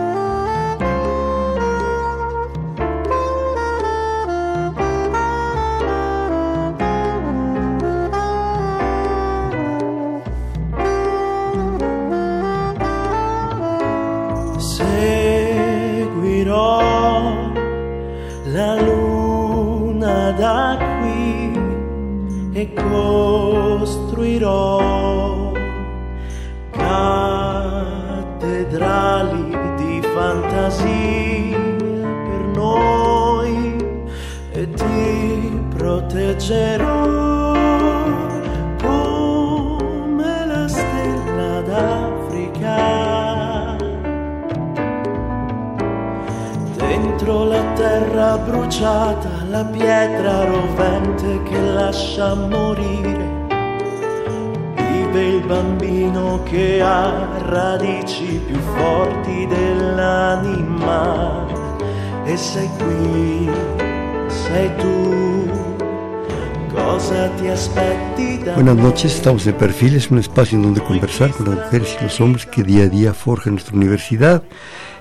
Speaker 2: noches, estamos en Perfil, es un espacio en donde conversar con las mujeres y los hombres que día a día forjan nuestra universidad.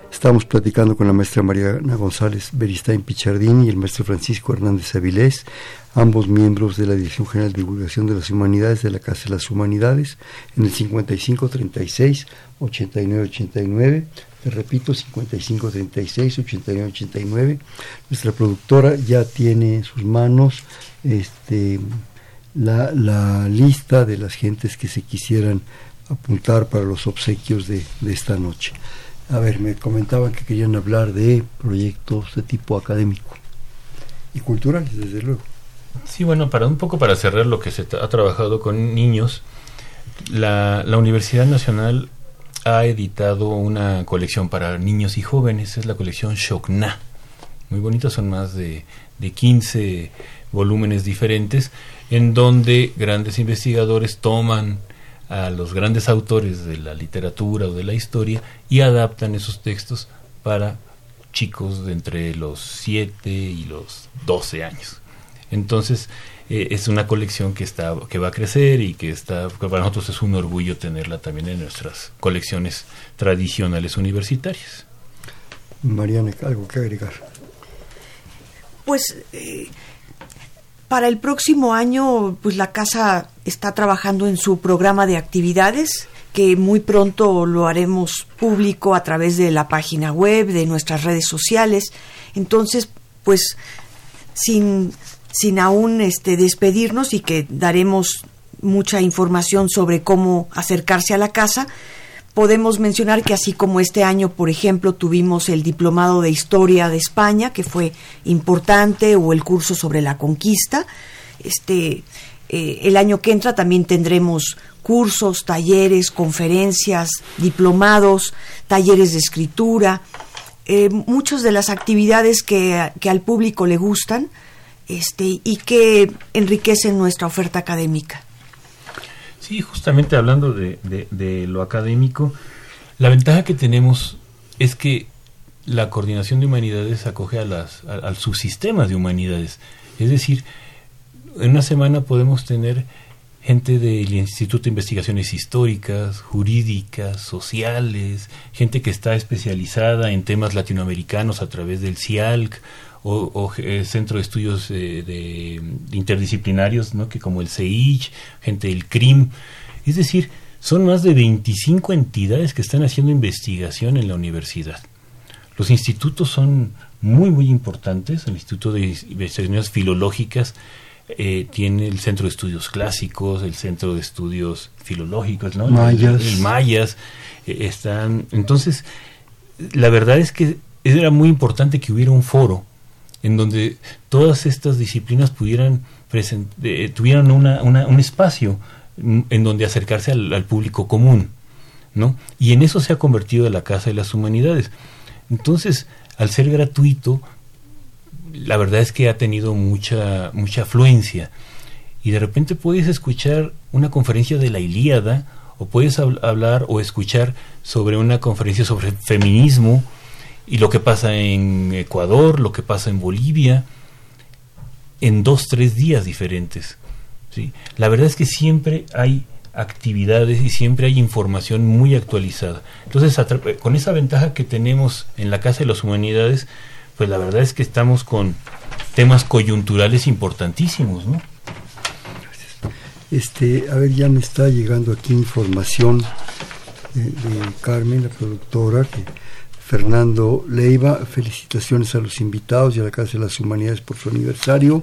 Speaker 2: Estamos platicando con la maestra Mariana González Beristain Pichardini y el maestro Francisco Hernández Avilés, ambos miembros de la Dirección General de Divulgación de las Humanidades de la Casa de las Humanidades, en el 5536-8989. Te repito, 5536-8989. Nuestra productora ya tiene en sus manos este, la, la, lista de las gentes que se quisieran apuntar para los obsequios de, de esta noche. A ver, me comentaban que querían hablar de proyectos de tipo académico y culturales, desde luego.
Speaker 4: Sí, bueno, para un poco para cerrar lo que se ha trabajado con niños, la, la Universidad Nacional ha editado una colección para niños y jóvenes, es la colección Shokna. Muy bonita, son más de, de 15 volúmenes diferentes, en donde grandes investigadores toman a los grandes autores de la literatura o de la historia y adaptan esos textos para chicos de entre los 7 y los 12 años. Entonces, eh, es una colección que está que va a crecer y que está para nosotros es un orgullo tenerla también en nuestras colecciones tradicionales universitarias.
Speaker 2: Mariana, algo que agregar.
Speaker 3: Pues eh, para el próximo año, pues la casa está trabajando en su programa de actividades que muy pronto lo haremos público a través de la página web, de nuestras redes sociales. Entonces, pues sin, sin aún este, despedirnos y que daremos mucha información sobre cómo acercarse a la casa, podemos mencionar que así como este año, por ejemplo, tuvimos el diplomado de historia de España, que fue importante, o el curso sobre la conquista, este, eh, el año que entra también tendremos cursos, talleres, conferencias, diplomados, talleres de escritura, eh, muchas de las actividades que, que, al público le gustan este, y que enriquecen nuestra oferta académica.
Speaker 4: Sí, justamente hablando de, de, lo académico, la ventaja que tenemos es que la coordinación de humanidades acoge a, las, a, a sus sistemas de humanidades. Es decir, en una semana podemos tener gente del Instituto de Investigaciones Históricas, Jurídicas, Sociales, gente que está especializada en temas latinoamericanos a través del CIALC o, o eh, Centro de Estudios eh, de, de, Interdisciplinarios, ¿no? que como el CEIJ, gente del CRIM. Es decir, son más de 25 entidades que están haciendo investigación en la universidad. Los institutos son muy, muy importantes. El Instituto de Investigaciones Filológicas eh, tiene el Centro de Estudios Clásicos, el Centro de Estudios Filológicos, ¿no?
Speaker 2: Mayas.
Speaker 4: El, el Mayas. Están. Entonces, la verdad es que era muy importante que hubiera un foro en donde todas estas disciplinas pudieran eh, tuvieran una, una, un espacio mm, en donde acercarse al, público común, ¿no? Y en eso se ha convertido la Casa de las Humanidades. Entonces, al ser gratuito, la verdad es que ha tenido mucha, mucha afluencia. Y de repente puedes escuchar una conferencia de la Ilíada, o puedes hablar o escuchar sobre una conferencia sobre feminismo, y lo que pasa en Ecuador, lo que pasa en Bolivia, en dos, tres días diferentes. ¿sí? La verdad es que siempre hay actividades y siempre hay información muy actualizada. Entonces, con esa ventaja que tenemos en la Casa de las Humanidades, pues la verdad es que estamos con temas coyunturales importantísimos, ¿no?
Speaker 2: Este, a ver, ya me está llegando aquí información de, de Carmen, la productora, que Fernando Leiva, felicitaciones a los invitados y a la Casa de las Humanidades por su aniversario.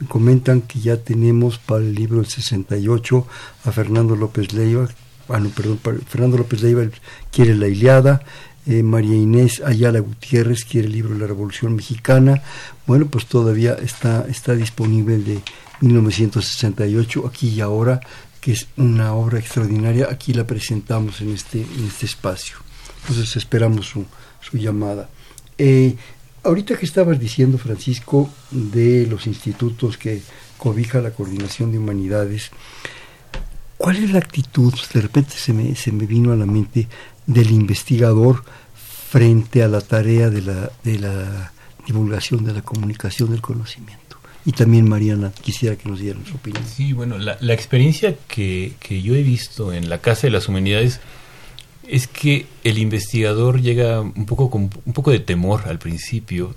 Speaker 2: Me comentan que ya tenemos para el libro del 68 a Fernando López Leiva, ah, no, perdón, Fernando López Leiva quiere la Iliada, eh, María Inés Ayala Gutiérrez quiere el libro la Revolución Mexicana. Bueno, pues todavía está, está disponible el de 1968, aquí y ahora, que es una obra extraordinaria. Aquí la presentamos en este, en este espacio. Entonces esperamos su, llamada. Eh, ahorita que estabas diciendo, Francisco, de los institutos que cobija la coordinación de humanidades, ¿cuál es la actitud? De repente se me, se me vino a la mente del investigador frente a la tarea de la, de la divulgación, de la comunicación del conocimiento. Y también Mariana, quisiera que nos dieran su opinión.
Speaker 4: Sí, bueno, la, la experiencia que, que yo he visto en la Casa de las Humanidades es que el investigador llega un poco con un poco de temor al principio,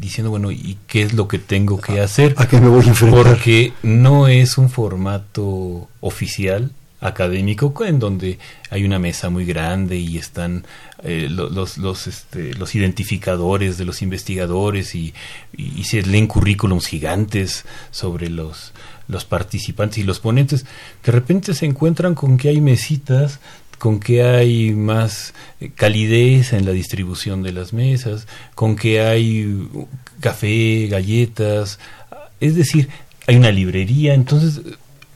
Speaker 4: diciendo, bueno, ¿y qué es lo que tengo que hacer?
Speaker 2: ¿A qué me voy a enfrentar?
Speaker 4: Porque no es un formato oficial académico en donde hay una mesa muy grande y están eh, los, los, este, los identificadores de los investigadores y, y, se leen currículums gigantes sobre los, los participantes y los ponentes. De repente se encuentran con que hay mesitas con que hay más eh, calidez en la distribución de las mesas, con que hay café, galletas, es decir, hay una librería, entonces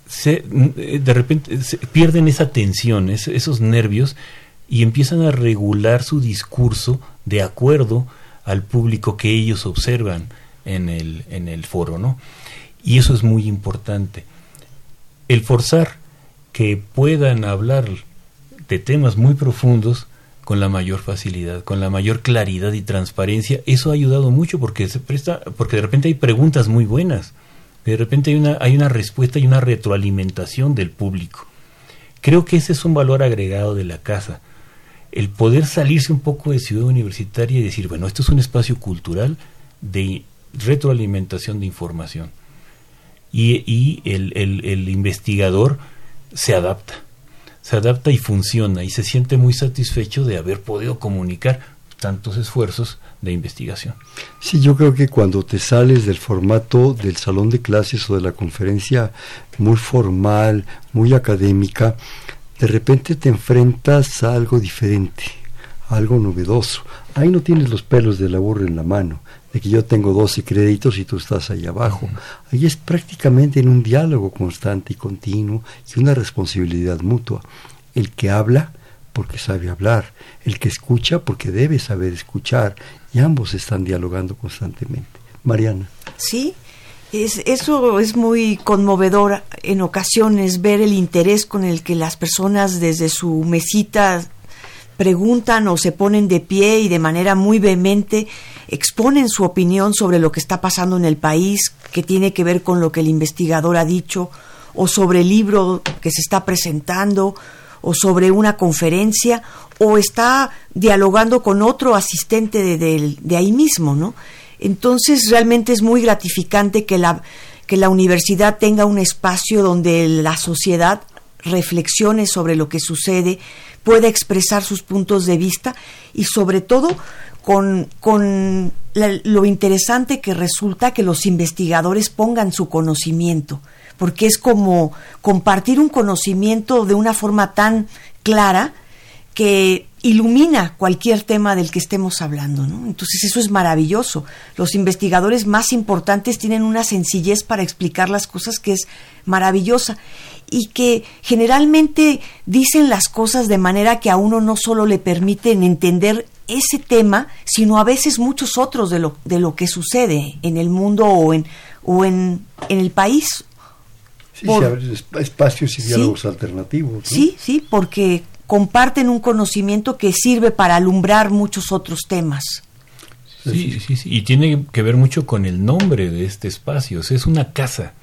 Speaker 4: se, eh, de repente se pierden esa tensión, esos nervios y empiezan a regular su discurso de acuerdo al público que ellos observan en el, en el foro, ¿no? Y eso es muy importante. El forzar que puedan hablar de temas muy profundos con la mayor facilidad, con la mayor claridad y transparencia. Eso ha ayudado mucho porque se presta, porque de repente hay preguntas muy buenas, de repente hay una, hay una respuesta y una retroalimentación del público. Creo que ese es un valor agregado de la casa. El poder salirse un poco de ciudad universitaria y decir, bueno, esto es un espacio cultural de retroalimentación de información. Y, y el, el, el investigador se adapta se adapta y funciona y se siente muy satisfecho de haber podido comunicar tantos esfuerzos de investigación.
Speaker 2: Sí, yo creo que cuando te sales del formato del salón de clases o de la conferencia muy formal, muy académica, de repente te enfrentas a algo diferente, algo novedoso. Ahí no tienes los pelos de la en la mano, de que yo tengo 12 créditos y tú estás ahí abajo. Ahí es prácticamente en un diálogo constante y continuo y una responsabilidad mutua. El que habla porque sabe hablar, el que escucha porque debe saber escuchar y ambos están dialogando constantemente. Mariana.
Speaker 3: Sí, es, eso es muy conmovedor en ocasiones ver el interés con el que las personas desde su mesita preguntan o se ponen de pie y de manera muy vehemente exponen su opinión sobre lo que está pasando en el país, que tiene que ver con lo que el investigador ha dicho, o sobre el libro que se está presentando, o sobre una conferencia, o está dialogando con otro asistente de, de ahí mismo, ¿no? Entonces realmente es muy gratificante que la, que la universidad tenga un espacio donde la sociedad reflexione sobre lo que sucede, pueda expresar sus puntos de vista y sobre todo con, con lo interesante que resulta que los investigadores pongan su conocimiento, porque es como compartir un conocimiento de una forma tan clara que ilumina cualquier tema del que estemos hablando, ¿no? Entonces eso es maravilloso. Los investigadores más importantes tienen una sencillez para explicar las cosas que es maravillosa y que generalmente dicen las cosas de manera que a uno no solo le permiten entender ese tema, sino a veces muchos otros de lo, de lo que sucede en el mundo o en, o en, en el país.
Speaker 2: Sí, espacios y diálogos alternativos.
Speaker 3: Sí, sí, porque comparten un conocimiento que sirve para alumbrar muchos otros temas.
Speaker 4: Sí, sí, sí, y tiene que ver mucho con el nombre de este espacio, es una casa,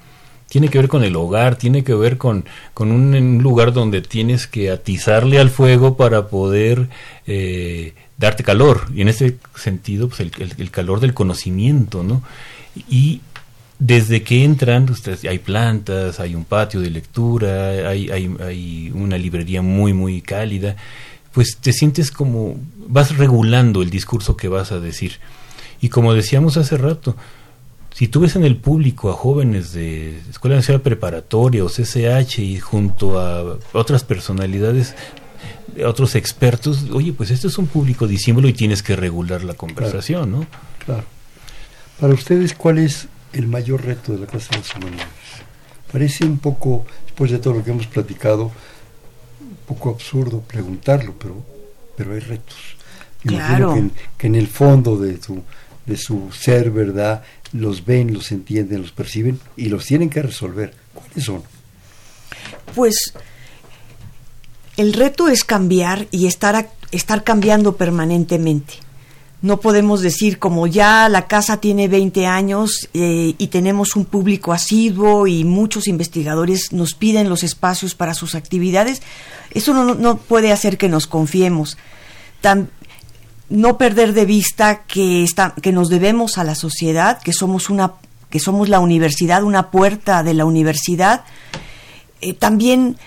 Speaker 4: tiene que ver con el hogar, tiene que ver con, con un, lugar donde tienes que atizarle al fuego para poder eh, darte calor, y en ese sentido, pues el, el calor del conocimiento, ¿no? Y desde que entran, ustedes, hay plantas, hay un patio de lectura, hay, hay, hay, una librería muy, muy cálida, pues te sientes como, vas regulando el discurso que vas a decir. Y como decíamos hace rato, si tú ves en el público a jóvenes de Escuela Nacional Preparatoria o CCH y junto a otras personalidades, otros expertos, oye, pues este es un público disímbolo y tienes que regular la conversación, ¿no?
Speaker 2: Claro. Para ustedes, ¿cuál es el mayor reto de la Casa de las Humanidades. Parece un poco, después de todo lo que hemos platicado, un poco absurdo preguntarlo, pero, pero hay retos.
Speaker 3: Claro.
Speaker 2: Que en, que en, el fondo de su, de su ser, ¿verdad? Los ven, los entienden, los perciben y los tienen que resolver. ¿Cuáles son?
Speaker 3: Pues el reto es cambiar y estar, estar cambiando permanentemente no podemos decir como ya la casa tiene 20 años eh, y tenemos un público asiduo y muchos investigadores nos piden los espacios para sus actividades, eso no, puede hacer que nos confiemos. no perder de vista que, está, que nos debemos a la sociedad, que somos, una, que somos la universidad, una puerta de la universidad. Eh, también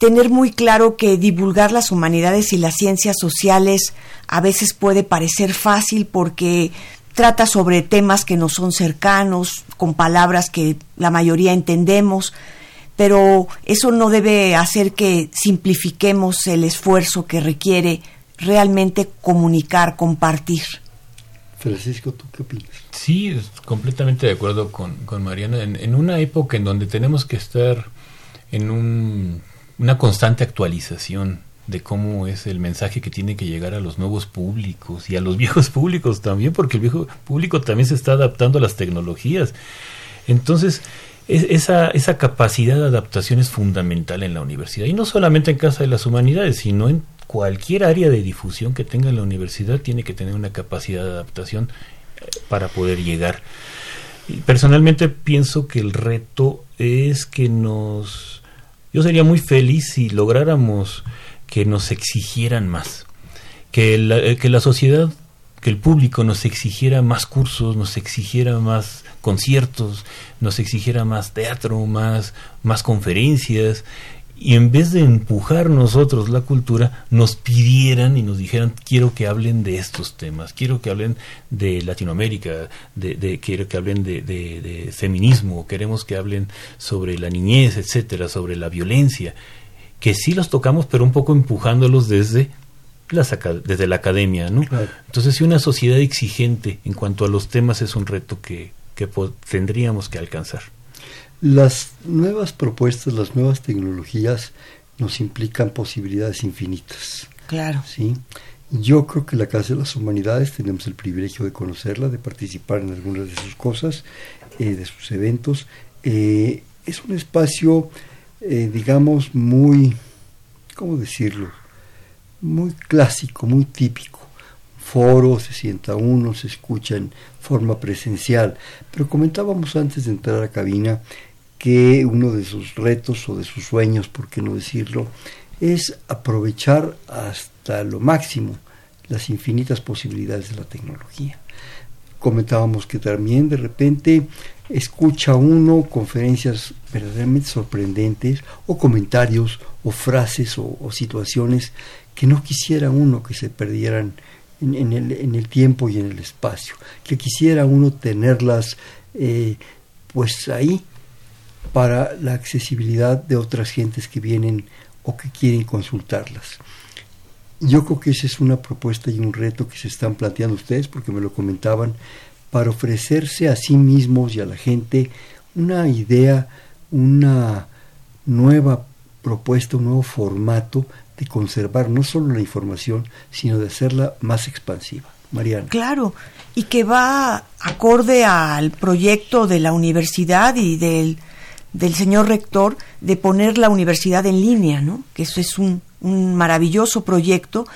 Speaker 3: tener muy claro que divulgar las humanidades y las ciencias sociales a veces puede parecer fácil porque trata sobre temas que no son cercanos, con palabras que la mayoría entendemos, pero eso no debe hacer que simplifiquemos el esfuerzo que requiere realmente comunicar, compartir.
Speaker 2: Francisco, ¿tú qué opinas?
Speaker 4: Sí, completamente de acuerdo con, Mariana. en, una época en donde tenemos que estar en un una constante actualización de cómo es el mensaje que tiene que llegar a los nuevos públicos y a los viejos públicos también, porque el viejo público también se está adaptando a las tecnologías. Entonces, esa, esa capacidad de adaptación es fundamental en la universidad, y no solamente en Casa de las Humanidades, sino en cualquier área de difusión que tenga la universidad, tiene que tener una capacidad de adaptación eh, para poder llegar. Personalmente pienso que el reto es que nos yo sería muy feliz si lográramos que nos exigieran más, que la, eh, que la sociedad, que el público nos exigiera más cursos, nos exigiera más conciertos, nos exigiera más teatro, más, más conferencias, y en vez de empujar nosotros la cultura, nos pidieran y nos dijeran, quiero que hablen de estos temas, quiero que hablen de Latinoamérica, de, quiero que hablen de, de, feminismo, queremos que hablen sobre la niñez, etcétera, sobre la violencia, que sí los tocamos, pero un poco empujándolos desde, las, desde la academia, ¿no? Entonces, si una sociedad exigente en cuanto a los temas es un reto que, que tendríamos que alcanzar.
Speaker 2: Las nuevas propuestas, las nuevas tecnologías nos implican posibilidades infinitas.
Speaker 3: Claro.
Speaker 2: ¿sí? Yo creo que la Casa de las Humanidades tenemos el privilegio de conocerla, de participar en algunas de sus cosas, eh, de sus eventos. Eh, es un espacio, eh, digamos, muy, ¿cómo decirlo? Muy clásico, muy típico. Foro, se sienta uno, se escucha en forma presencial. Pero comentábamos antes de entrar a cabina que uno de sus retos o de sus sueños, por qué no decirlo, es aprovechar hasta lo máximo las infinitas posibilidades de la tecnología. Comentábamos que también de repente escucha uno conferencias verdaderamente sorprendentes o comentarios o frases o, situaciones que no quisiera uno que se perdieran en, el, tiempo y en el espacio, que quisiera uno tenerlas eh, pues ahí para la accesibilidad de otras gentes que vienen o que quieren consultarlas. yo creo que esa es una propuesta y un reto que se están planteando ustedes, porque me lo comentaban, para ofrecerse a sí mismos y a la gente una idea, una nueva propuesta, un nuevo formato de conservar no solo la información, sino de hacerla más expansiva. Mariana.
Speaker 3: Claro, y que va acorde al proyecto de la universidad y del, del señor rector de poner la universidad en línea, ¿no? Que eso es un, un maravilloso proyecto.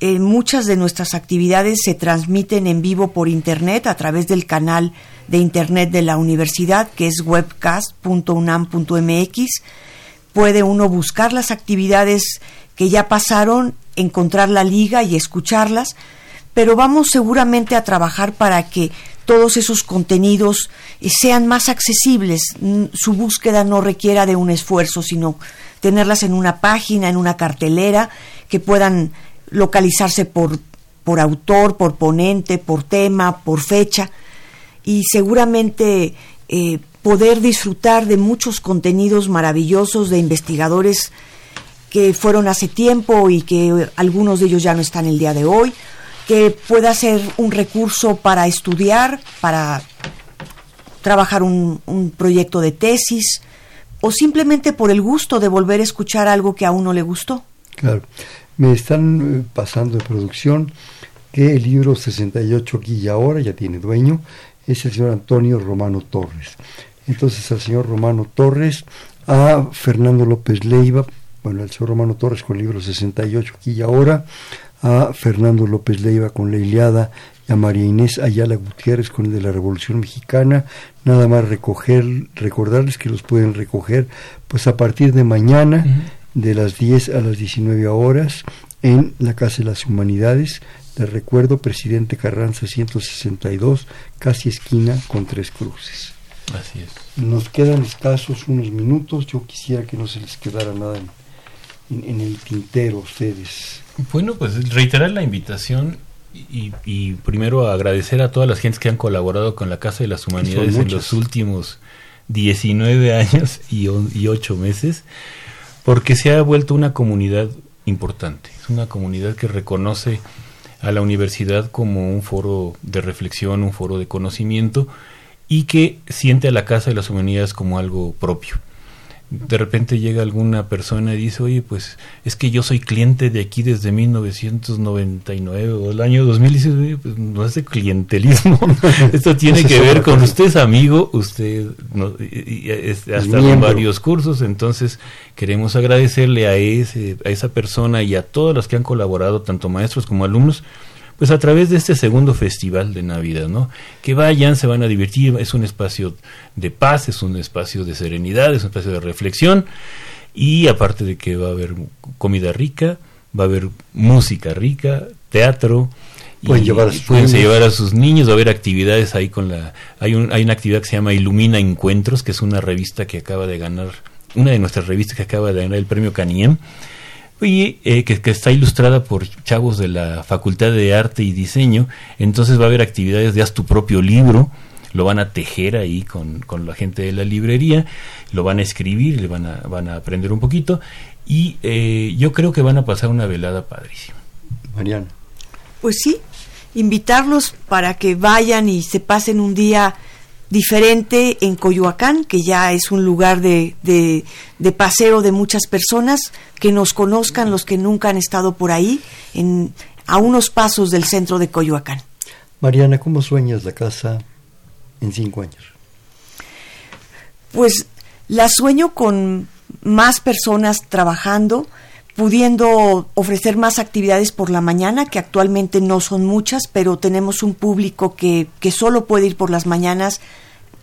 Speaker 3: Eh, muchas de nuestras actividades se transmiten en vivo por internet a través del canal de internet de la universidad, que es webcast.unam.mx. Puede uno buscar las actividades que ya pasaron, encontrar la liga y escucharlas, pero vamos seguramente a trabajar para que todos esos contenidos eh, sean más accesibles, su búsqueda no requiera de un esfuerzo, sino tenerlas en una página, en una cartelera, que puedan localizarse por, por autor, por ponente, por tema, por fecha, y seguramente eh, poder disfrutar de muchos contenidos maravillosos de investigadores que fueron hace tiempo y que algunos de ellos ya no están el día de hoy, que pueda ser un recurso para estudiar, para trabajar un, un proyecto de tesis, o simplemente por el gusto de volver a escuchar algo que a uno le gustó.
Speaker 2: Claro, me están eh, pasando de producción que el libro 68 aquí y ahora ya tiene dueño, es el señor Antonio Romano Torres. Entonces al señor Romano Torres, a Fernando López Leiva, bueno, el señor Romano Torres con el libro 68 aquí y ahora, a Fernando López Leiva con La Iliada y a María Inés Ayala Gutiérrez con el de la Revolución Mexicana. Nada más recoger, recordarles que los pueden recoger pues a partir de mañana de las 10 a las 19 horas en la Casa de las Humanidades. Les recuerdo, Presidente Carranza 162, casi esquina con tres cruces.
Speaker 4: Así es.
Speaker 2: Nos quedan escasos unos minutos. Yo quisiera que no se les quedara nada en, en el tintero ustedes.
Speaker 4: Bueno, pues reiterar la invitación y, primero agradecer a todas las gentes que han colaborado con la Casa de las Humanidades en los últimos 19 años y, y 8 meses, porque se ha vuelto una comunidad importante. Es una comunidad que reconoce a la universidad como un foro de reflexión, un foro de conocimiento y que siente a la Casa de las Humanidades como algo propio de repente llega alguna persona y dice, oye, pues es que yo soy cliente de aquí desde 1999 o el año 2000, y dice, pues no es de clientelismo, esto tiene que ver con usted es amigo, usted no, y, ha estado en varios cursos, entonces queremos agradecerle a, ese, a esa persona y a todas las que han colaborado, tanto maestros como alumnos, pues a través de este segundo festival de Navidad, ¿no? Que vayan, se van a divertir, es un espacio de paz, es un espacio de serenidad, es un espacio de reflexión. Y aparte de que va a haber comida rica, va a haber música rica, teatro,
Speaker 2: pueden, llevar a, sus
Speaker 4: pueden llevar a sus niños, va a haber actividades ahí con la hay un, hay una actividad que se llama Ilumina Encuentros, que es una revista que acaba de ganar una de nuestras revistas que acaba de ganar el premio Caniem y eh, que, está ilustrada por chavos de la Facultad de Arte y Diseño. Entonces va a haber actividades de haz tu propio libro, lo van a tejer ahí con, con la gente de la librería, lo van a escribir, le van a, van a aprender un poquito y eh, yo creo que van a pasar una velada padrísima.
Speaker 2: Mariana.
Speaker 3: Pues sí, invitarlos para que vayan y se pasen un día diferente en Coyoacán, que ya es un lugar de, de, paseo de muchas personas, que nos conozcan los que nunca han estado por ahí, en, a unos pasos del centro de Coyoacán.
Speaker 2: Mariana, ¿cómo sueñas la casa en cinco años?
Speaker 3: Pues la sueño con más personas trabajando, pudiendo ofrecer más actividades por la mañana, que actualmente no son muchas, pero tenemos un público que, que solo puede ir por las mañanas.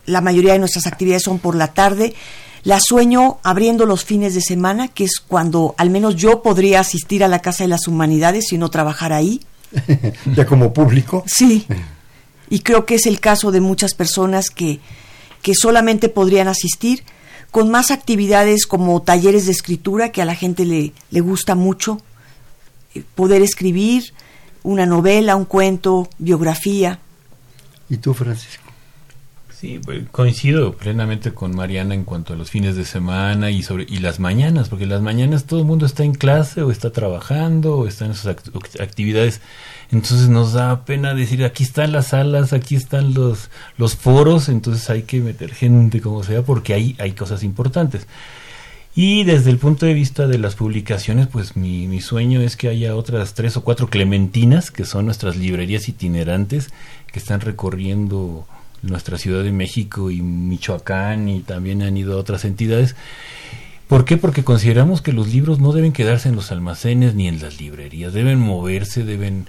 Speaker 3: La mayoría de nuestras actividades son por la tarde. La sueño abriendo los fines de semana, que es cuando al menos yo podría asistir a la Casa de las Humanidades y no trabajar ahí.
Speaker 2: ya como público.
Speaker 3: Sí. Y creo que es el caso de muchas personas que, que solamente podrían asistir con más actividades como talleres de escritura que a la gente le, le gusta mucho, eh, poder escribir una novela, un cuento, biografía.
Speaker 2: ¿Y tú, Francisco?
Speaker 4: Sí, pues, coincido plenamente con Mariana en cuanto a los fines de semana y sobre y las mañanas, porque las mañanas todo el mundo está en clase o está trabajando o está en sus actividades. Entonces nos da pena decir, aquí están las salas, aquí están los, los foros, entonces hay que meter gente como sea porque ahí hay cosas importantes. Y desde el punto de vista de las publicaciones, pues mi, mi sueño es que haya otras tres o cuatro clementinas, que son nuestras librerías itinerantes, que están recorriendo nuestra Ciudad de México y Michoacán y también han ido a otras entidades. ¿Por qué? Porque consideramos que los libros no deben quedarse en los almacenes ni en las librerías, deben moverse, deben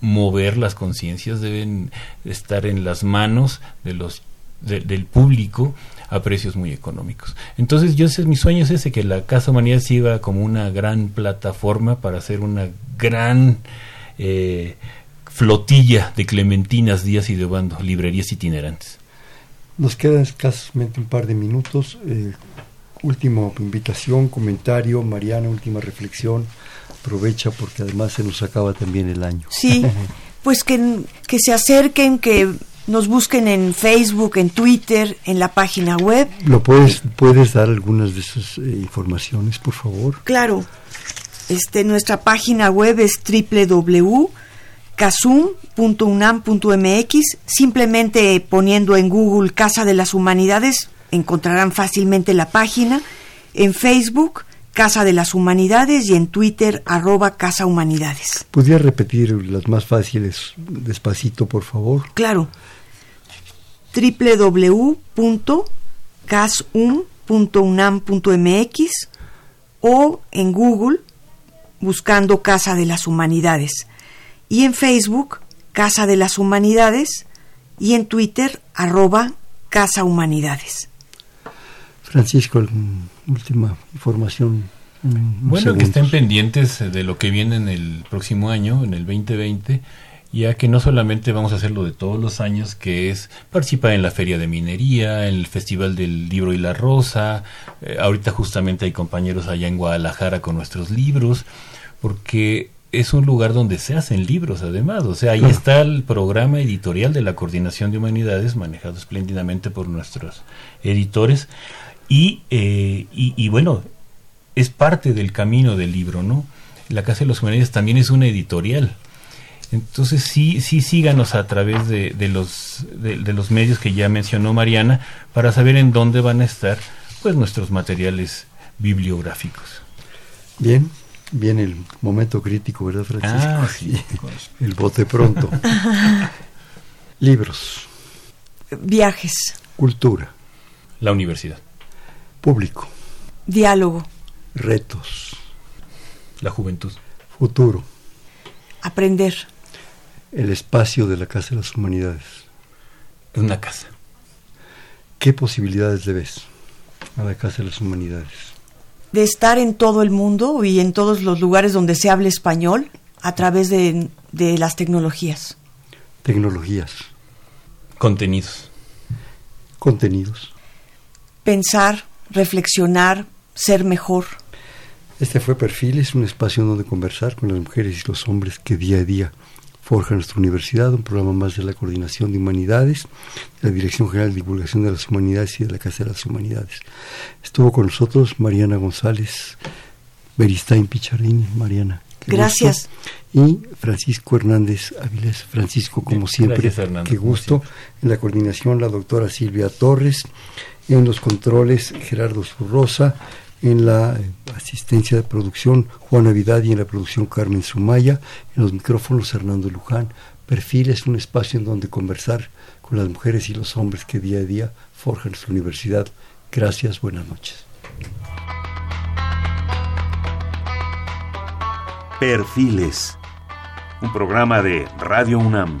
Speaker 4: mover las conciencias, deben estar en las manos de los del público a precios muy económicos. Entonces, yo ese, mi sueño es ese, que la Casa Humanidad sirva como una gran plataforma para hacer una gran eh, flotilla de clementinas, días y de bando, librerías itinerantes.
Speaker 2: Nos quedan escasamente un par de minutos. Eh, última invitación, comentario, Mariana, última reflexión. Aprovecha porque además se nos acaba también el año.
Speaker 3: Sí, pues que, que se acerquen, que nos busquen en Facebook, en Twitter, en la página web.
Speaker 2: ¿Lo puedes, puedes dar algunas de esas eh, informaciones, por favor?
Speaker 3: Claro. Este, nuestra página web es www casum.unam.mx, simplemente poniendo en Google Casa de las Humanidades encontrarán fácilmente la página, en Facebook Casa de las Humanidades y en Twitter arroba Casa Humanidades.
Speaker 2: ¿Podría repetir las más fáciles despacito, por favor?
Speaker 3: Claro. www.casum.unam.mx o en Google buscando Casa de las Humanidades y en Facebook Casa de las Humanidades y en Twitter arroba Casa Humanidades.
Speaker 2: Francisco, última información.
Speaker 4: Bueno, que estén pendientes de lo que viene en el próximo año, en el 2020, ya que no solamente vamos a hacerlo de todos los años, que es participar en la Feria de Minería, en el Festival del Libro y la Rosa, eh, ahorita justamente hay compañeros allá en Guadalajara con nuestros libros, porque es un lugar donde se hacen libros además, o sea, ahí está el programa editorial de la Coordinación de Humanidades, manejado espléndidamente por nuestros editores, y, eh, y, bueno, es parte del camino del libro, ¿no? La Casa de los Humanidades también es una editorial. Entonces sí, sí síganos a través de, de los, de, de los medios que ya mencionó Mariana para saber en dónde van a estar pues nuestros materiales bibliográficos.
Speaker 2: Bien, Viene el momento crítico, ¿verdad, Francisco?
Speaker 4: Ah, sí.
Speaker 2: el bote pronto. Libros.
Speaker 3: Viajes.
Speaker 2: Cultura.
Speaker 4: La universidad.
Speaker 2: Público.
Speaker 3: Diálogo.
Speaker 2: Retos.
Speaker 4: La juventud.
Speaker 2: Futuro.
Speaker 3: Aprender.
Speaker 2: El espacio de la Casa de las Humanidades.
Speaker 4: Una casa.
Speaker 2: ¿Qué posibilidades le ves a la Casa de las Humanidades?
Speaker 3: De estar en todo el mundo y en todos los lugares donde se hable español a través de, de las tecnologías.
Speaker 2: Tecnologías.
Speaker 4: Contenidos.
Speaker 2: Contenidos.
Speaker 3: Pensar, reflexionar, ser mejor.
Speaker 2: Este fue Perfiles, un espacio donde conversar con las mujeres y los hombres que día a día Forja Nuestra Universidad, un programa más de la Coordinación de Humanidades, de la Dirección General de Divulgación de las Humanidades y de la Casa de las Humanidades. Estuvo con nosotros Mariana González, Beristain Pichardini. Mariana.
Speaker 3: Gracias.
Speaker 2: Y Francisco Hernández Avilés. Francisco, como siempre, qué gusto. En la coordinación, la doctora Silvia Torres. En los controles, Gerardo Zurrosa en la asistencia de producción Juana Vidal y en la producción Carmen Sumaya, en los micrófonos Hernando Luján. Perfil es un espacio en donde conversar con las mujeres y los hombres que día a día forjan nuestra universidad. Gracias, buenas noches.
Speaker 1: Perfiles, un programa de Radio UNAM.